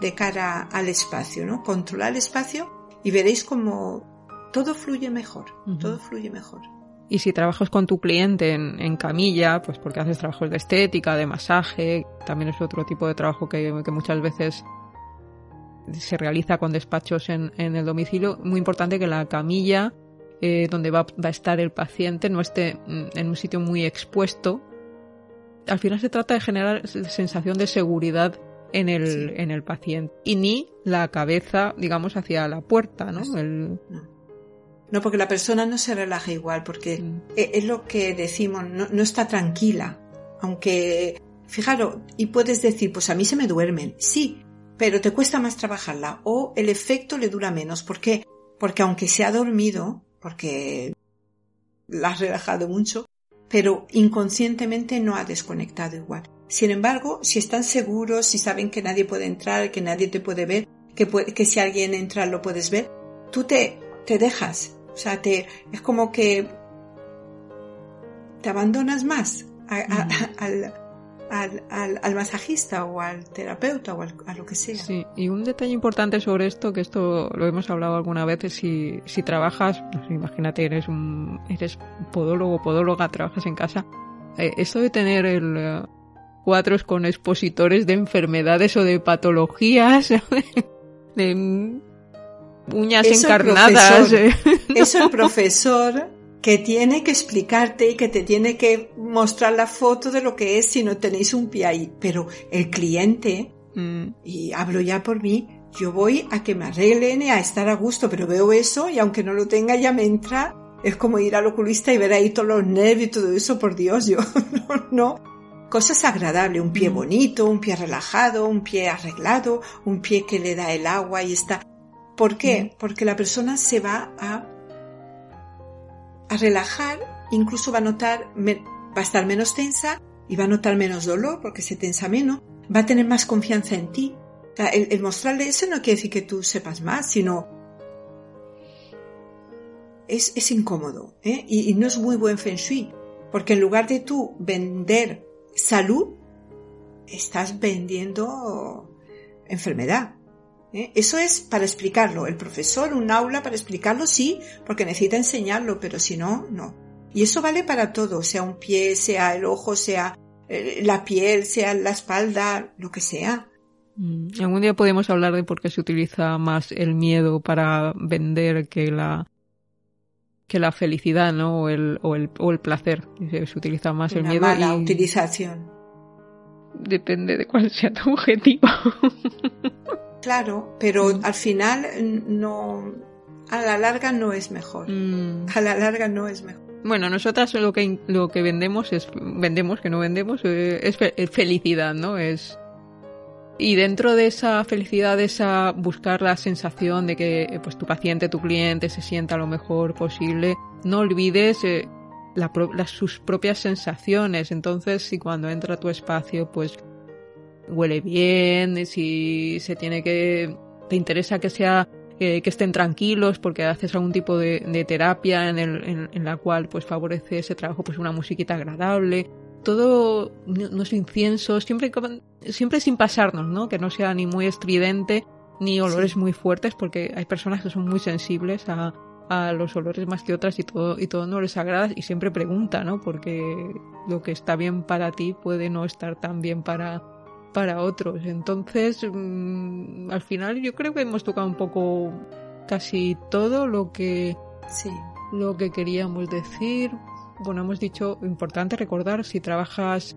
de cara al espacio, ¿no? Controlar el espacio y veréis como todo fluye mejor, todo fluye mejor. Y si trabajas con tu cliente en, camilla, pues porque haces trabajos de estética, de masaje, también es otro tipo de trabajo que, muchas veces se realiza con despachos en, el domicilio, muy importante que la camilla eh, donde va, a estar el paciente no esté en un sitio muy expuesto. Al final se trata de generar sensación de seguridad en el, en el paciente y ni la cabeza, digamos, hacia la puerta, ¿no? No. porque la persona no se relaja igual, porque mm. e, es lo que decimos, no, no está tranquila. Aunque, fijaros, y puedes decir, pues a mí se me duermen, sí, pero te cuesta más trabajarla o el efecto le dura menos. ¿Por qué? Porque aunque se ha dormido, porque la has relajado mucho, pero inconscientemente no ha desconectado igual. Sin embargo, si están seguros, si saben que nadie puede entrar, que nadie te puede ver, que, que si alguien entra lo puedes ver, tú te, te dejas. O sea, te, es como que te abandonas más al, al, al, masajista o al terapeuta o a lo que sea. Sí, y un detalle importante sobre esto, que esto lo hemos hablado alguna vez, es si, si trabajas, imagínate, eres un eres podólogo, podóloga, trabajas en casa, eh, esto de tener el... Cuadros con expositores de enfermedades o de patologías, de uñas encarnadas. eso el profesor que tiene que explicarte y que te tiene que mostrar la foto de lo que es si no tenéis un pie ahí. Pero el cliente, mm. y hablo ya por mí, yo voy a que me arreglen y a estar a gusto, pero veo eso y aunque no lo tenga ya me entra, es como ir al oculista y ver ahí todos los nervios y todo eso, por Dios, yo no, no. Cosas agradables, un pie mm. bonito, un pie relajado, un pie arreglado, un pie que le da el agua y está. ¿Por qué? Mm. Porque la persona se va a a relajar, incluso va a notar, va a estar menos tensa y va a notar menos dolor porque se tensa menos, va a tener más confianza en ti. el, mostrarle eso no quiere decir que tú sepas más, sino es, es incómodo ¿eh? y, y, no es muy buen feng shui, porque en lugar de tú vender salud, estás vendiendo enfermedad. ¿eh? Eso es para explicarlo. El profesor, un aula para explicarlo, sí, porque necesita enseñarlo, pero si no, no. Y eso vale para todo, sea un pie, sea el ojo, sea eh, la piel, sea la espalda, lo que sea. Mm, algún día podemos hablar de por qué se utiliza más el miedo para vender que la que la felicidad, ¿no? O el, o el, o el placer. Se utiliza más el miedo. Mala utilización. Depende de cuál sea tu objetivo. Claro, pero al final no, a la larga no es mejor. Mm. A la larga no es mejor. Bueno, nosotras lo que lo que vendemos es vendemos que no vendemos eh, es, felicidad, ¿no? Es y dentro de esa felicidad, esa buscar la sensación de que pues tu paciente, tu cliente se sienta lo mejor posible, no olvides eh, sus propias sensaciones. Entonces, si cuando entra a tu espacio, pues huele bien, si se tiene que, te interesa que sea, que estén tranquilos porque haces algún tipo de, terapia en, el, en, la cual pues favorece ese trabajo pues una musiquita agradable, todo no es incienso, siempre, siempre sin pasarnos, ¿no? Que no sea ni muy estridente ni olores muy fuertes porque hay personas que son muy sensibles a, a los olores más que otras y todo, y todo no les agrada y siempre pregunta, ¿no? Porque lo que está bien para ti puede no estar tan bien para, para otros. Entonces, mm, al final yo creo que hemos tocado un poco casi todo lo que sí. lo que queríamos decir. Bueno, hemos dicho importante recordar si trabajas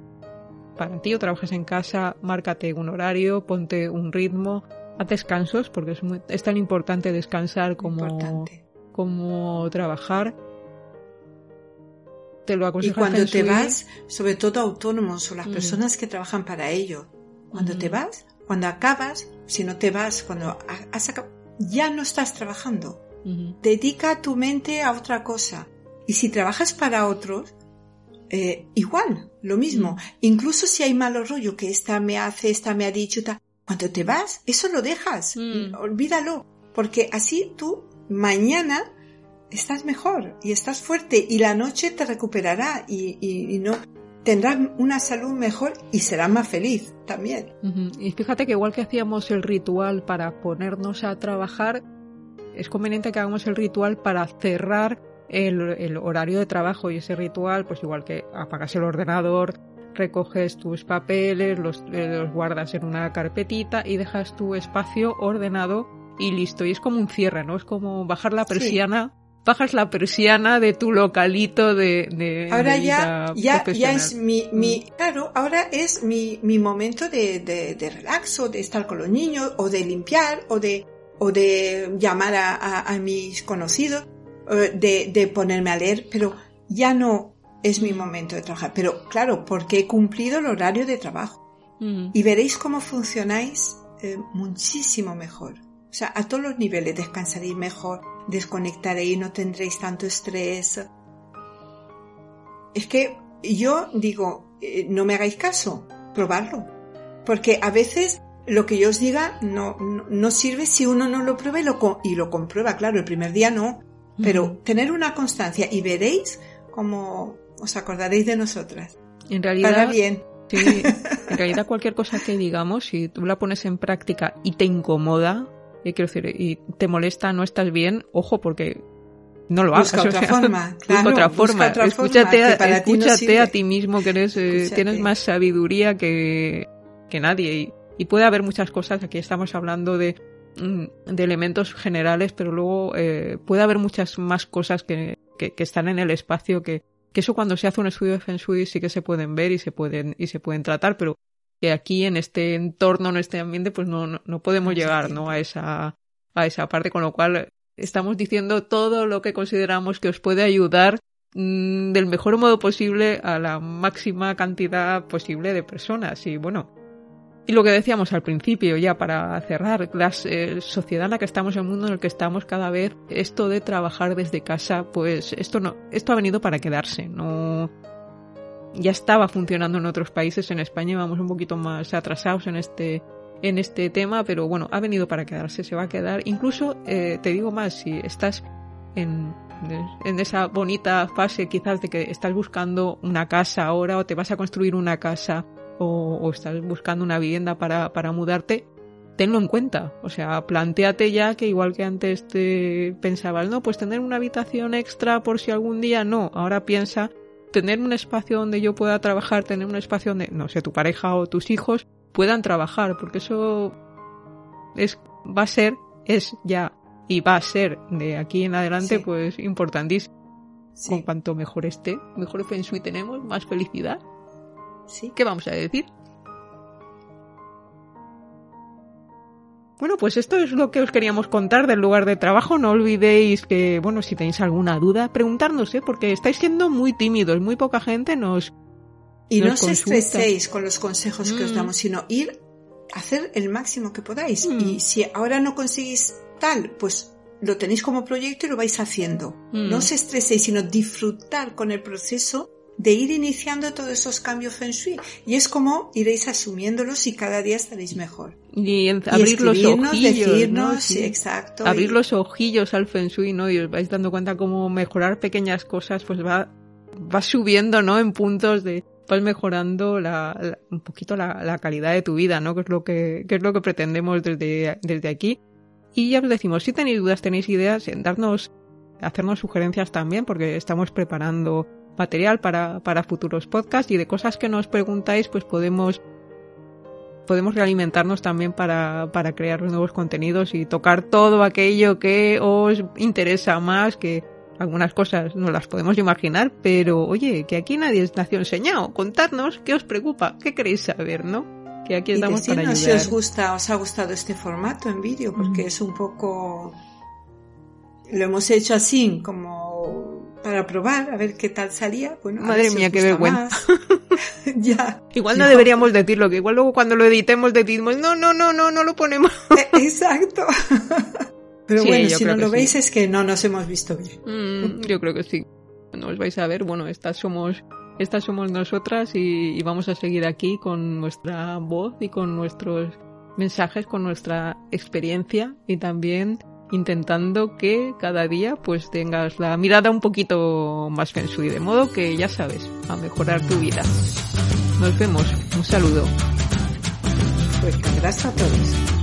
para ti o trabajas en casa, márcate un horario, ponte un ritmo, haz descansos porque es, es tan importante descansar como como trabajar. Te lo y cuando te vas, sobre todo autónomos o las mm. personas que trabajan para ello, cuando te vas, cuando acabas, si no te vas, cuando has acabado, ya no estás trabajando. Dedica tu mente a otra cosa. Y si trabajas para otros, eh, igual, lo mismo. Incluso si hay malo rollo, que esta me hace, esta me ha dicho, cuando te vas, eso lo dejas. Mm. Olvídalo. Porque así tú mañana estás mejor y estás fuerte y la noche te recuperará y, y no tendrás una salud mejor y serás más feliz también. Y fíjate que igual que hacíamos el ritual para ponernos a trabajar, es conveniente que hagamos el ritual para cerrar el, horario de trabajo y ese ritual, pues igual que apagas el ordenador, recoges tus papeles, los, eh, los guardas en una carpetita y dejas tu espacio ordenado y listo. Y es como un cierre, ¿no? Es como bajar la persiana bajas la persiana de tu localito de, de ahora ya ya ya es mi, mi mm. claro ahora es mi, mi momento de, de, de relaxo de estar con los niños o de limpiar o de o de llamar a, a, mis conocidos de, de ponerme a leer pero ya no es mi momento de trabajar pero claro porque he cumplido el horario de trabajo mm. y veréis cómo funcionáis eh, muchísimo mejor o sea a todos los niveles descansaréis mejor desconectaréis, no tendréis tanto estrés. Es que yo digo, eh, no me hagáis caso, probarlo. Porque a veces lo que yo os diga no, no, sirve si uno no lo prueba y lo, y lo comprueba. Claro, el primer día no, pero tener una constancia y veréis cómo os acordaréis de nosotras. En realidad, bien. Sí, en realidad cualquier cosa que digamos, si tú la pones en práctica y te incomoda, eh, quiero decir, y te molesta, no estás bien, ojo, porque no lo hagas. Busca otra forma, claro, otra forma. otra escúchate forma a, para ti no escúchate a ti mismo, que eres, eh, Escúchate. tienes más sabiduría que, que nadie. Y, y puede haber muchas cosas, aquí estamos hablando de, de elementos generales, pero luego eh, puede haber muchas más cosas que, que, que están en el espacio que, que eso cuando se hace un estudio de Feng Shui sí que se pueden ver y se pueden, y se pueden tratar, pero que aquí en este entorno, en este ambiente, pues no, no, no podemos llegar. ¿no? A esa, a esa parte, con lo cual estamos diciendo todo lo que consideramos que os puede ayudar mm, del mejor modo posible a la máxima cantidad posible de personas. Y bueno, y lo que decíamos al principio, ya para cerrar, la eh, sociedad en la que estamos, el mundo en el que estamos cada vez, esto de trabajar desde casa, pues esto no, esto ha venido para quedarse, no ya estaba funcionando en otros países, en España vamos un poquito más atrasados en este en este tema, pero bueno, ha venido para quedarse, se va a quedar. Incluso, eh, te digo más, si estás en, en esa bonita fase quizás de que estás buscando una casa ahora o te vas a construir una casa o, o estás buscando una vivienda para, para mudarte, tenlo en cuenta. O sea, planteate ya que igual que antes te pensabas, no, pues tener una habitación extra por si algún día no. Ahora piensa tener un espacio donde yo pueda trabajar, tener un espacio donde, no sé, tu pareja o tus hijos puedan trabajar, porque eso es, va a ser, es ya y va a ser de aquí en adelante, Sí. pues importantísimo. Sí, Con cuanto mejor esté, mejor Feng Shui tenemos, más felicidad. Sí. ¿Qué vamos a decir? Bueno, pues esto es lo que os queríamos contar del lugar de trabajo. No olvidéis que, bueno, si tenéis alguna duda, preguntarnos, ¿eh? Porque estáis siendo muy tímidos. Muy poca gente nos... Y no os estreséis con los consejos que os Mm. damos, sino ir a hacer el máximo que podáis. Mm. Y si ahora no conseguís tal, pues lo tenéis como proyecto y lo vais haciendo. Mm. No os estreséis, sino disfrutar con el proceso de ir iniciando todos esos cambios Feng Shui. Y es como iréis asumiéndolos y cada día estaréis mejor. Y en- Y abrir los ojillos, decirnos, ¿no? Sí. exacto. abrir y- los ojillos al Feng Shui, ¿no? Y os vais dando cuenta cómo mejorar pequeñas cosas, pues va, va subiendo, ¿no? En puntos de, vas mejorando la, la- un poquito la, la calidad de tu vida, ¿no? Que es lo que, que es lo que pretendemos desde, desde aquí. Y ya os decimos, si tenéis dudas, tenéis ideas, en darnos, hacernos sugerencias también, porque estamos preparando material para, para futuros podcasts y de cosas que nos preguntáis, pues podemos podemos realimentarnos también para, para crear nuevos contenidos y tocar todo aquello que os interesa más, que algunas cosas no las podemos imaginar, pero oye, que aquí nadie nació enseñado. Contadnos qué os preocupa, qué queréis saber, ¿no? Que aquí y estamos para decidnos si os gusta, os ha gustado este formato en vídeo, porque Mm. es un poco, lo hemos hecho así, como para probar, a ver qué tal salía. Bueno, Madre si mía, qué vergüenza. ya. Igual no No. deberíamos decirlo, que igual luego cuando lo editemos decimos, no, no, no, no, no lo ponemos. Eh, Exacto. Pero Sí, bueno, si no lo sí. veis es que no nos hemos visto bien. Mm, yo creo que sí. No os vais a ver, bueno, estas somos, estas somos nosotras y, y vamos a seguir aquí con nuestra voz y con nuestros mensajes, con nuestra experiencia y también intentando que cada día pues tengas la mirada un poquito más feng shui, de modo que ya sabes, a mejorar tu vida. Nos vemos, un saludo. Pues abrazo a todos.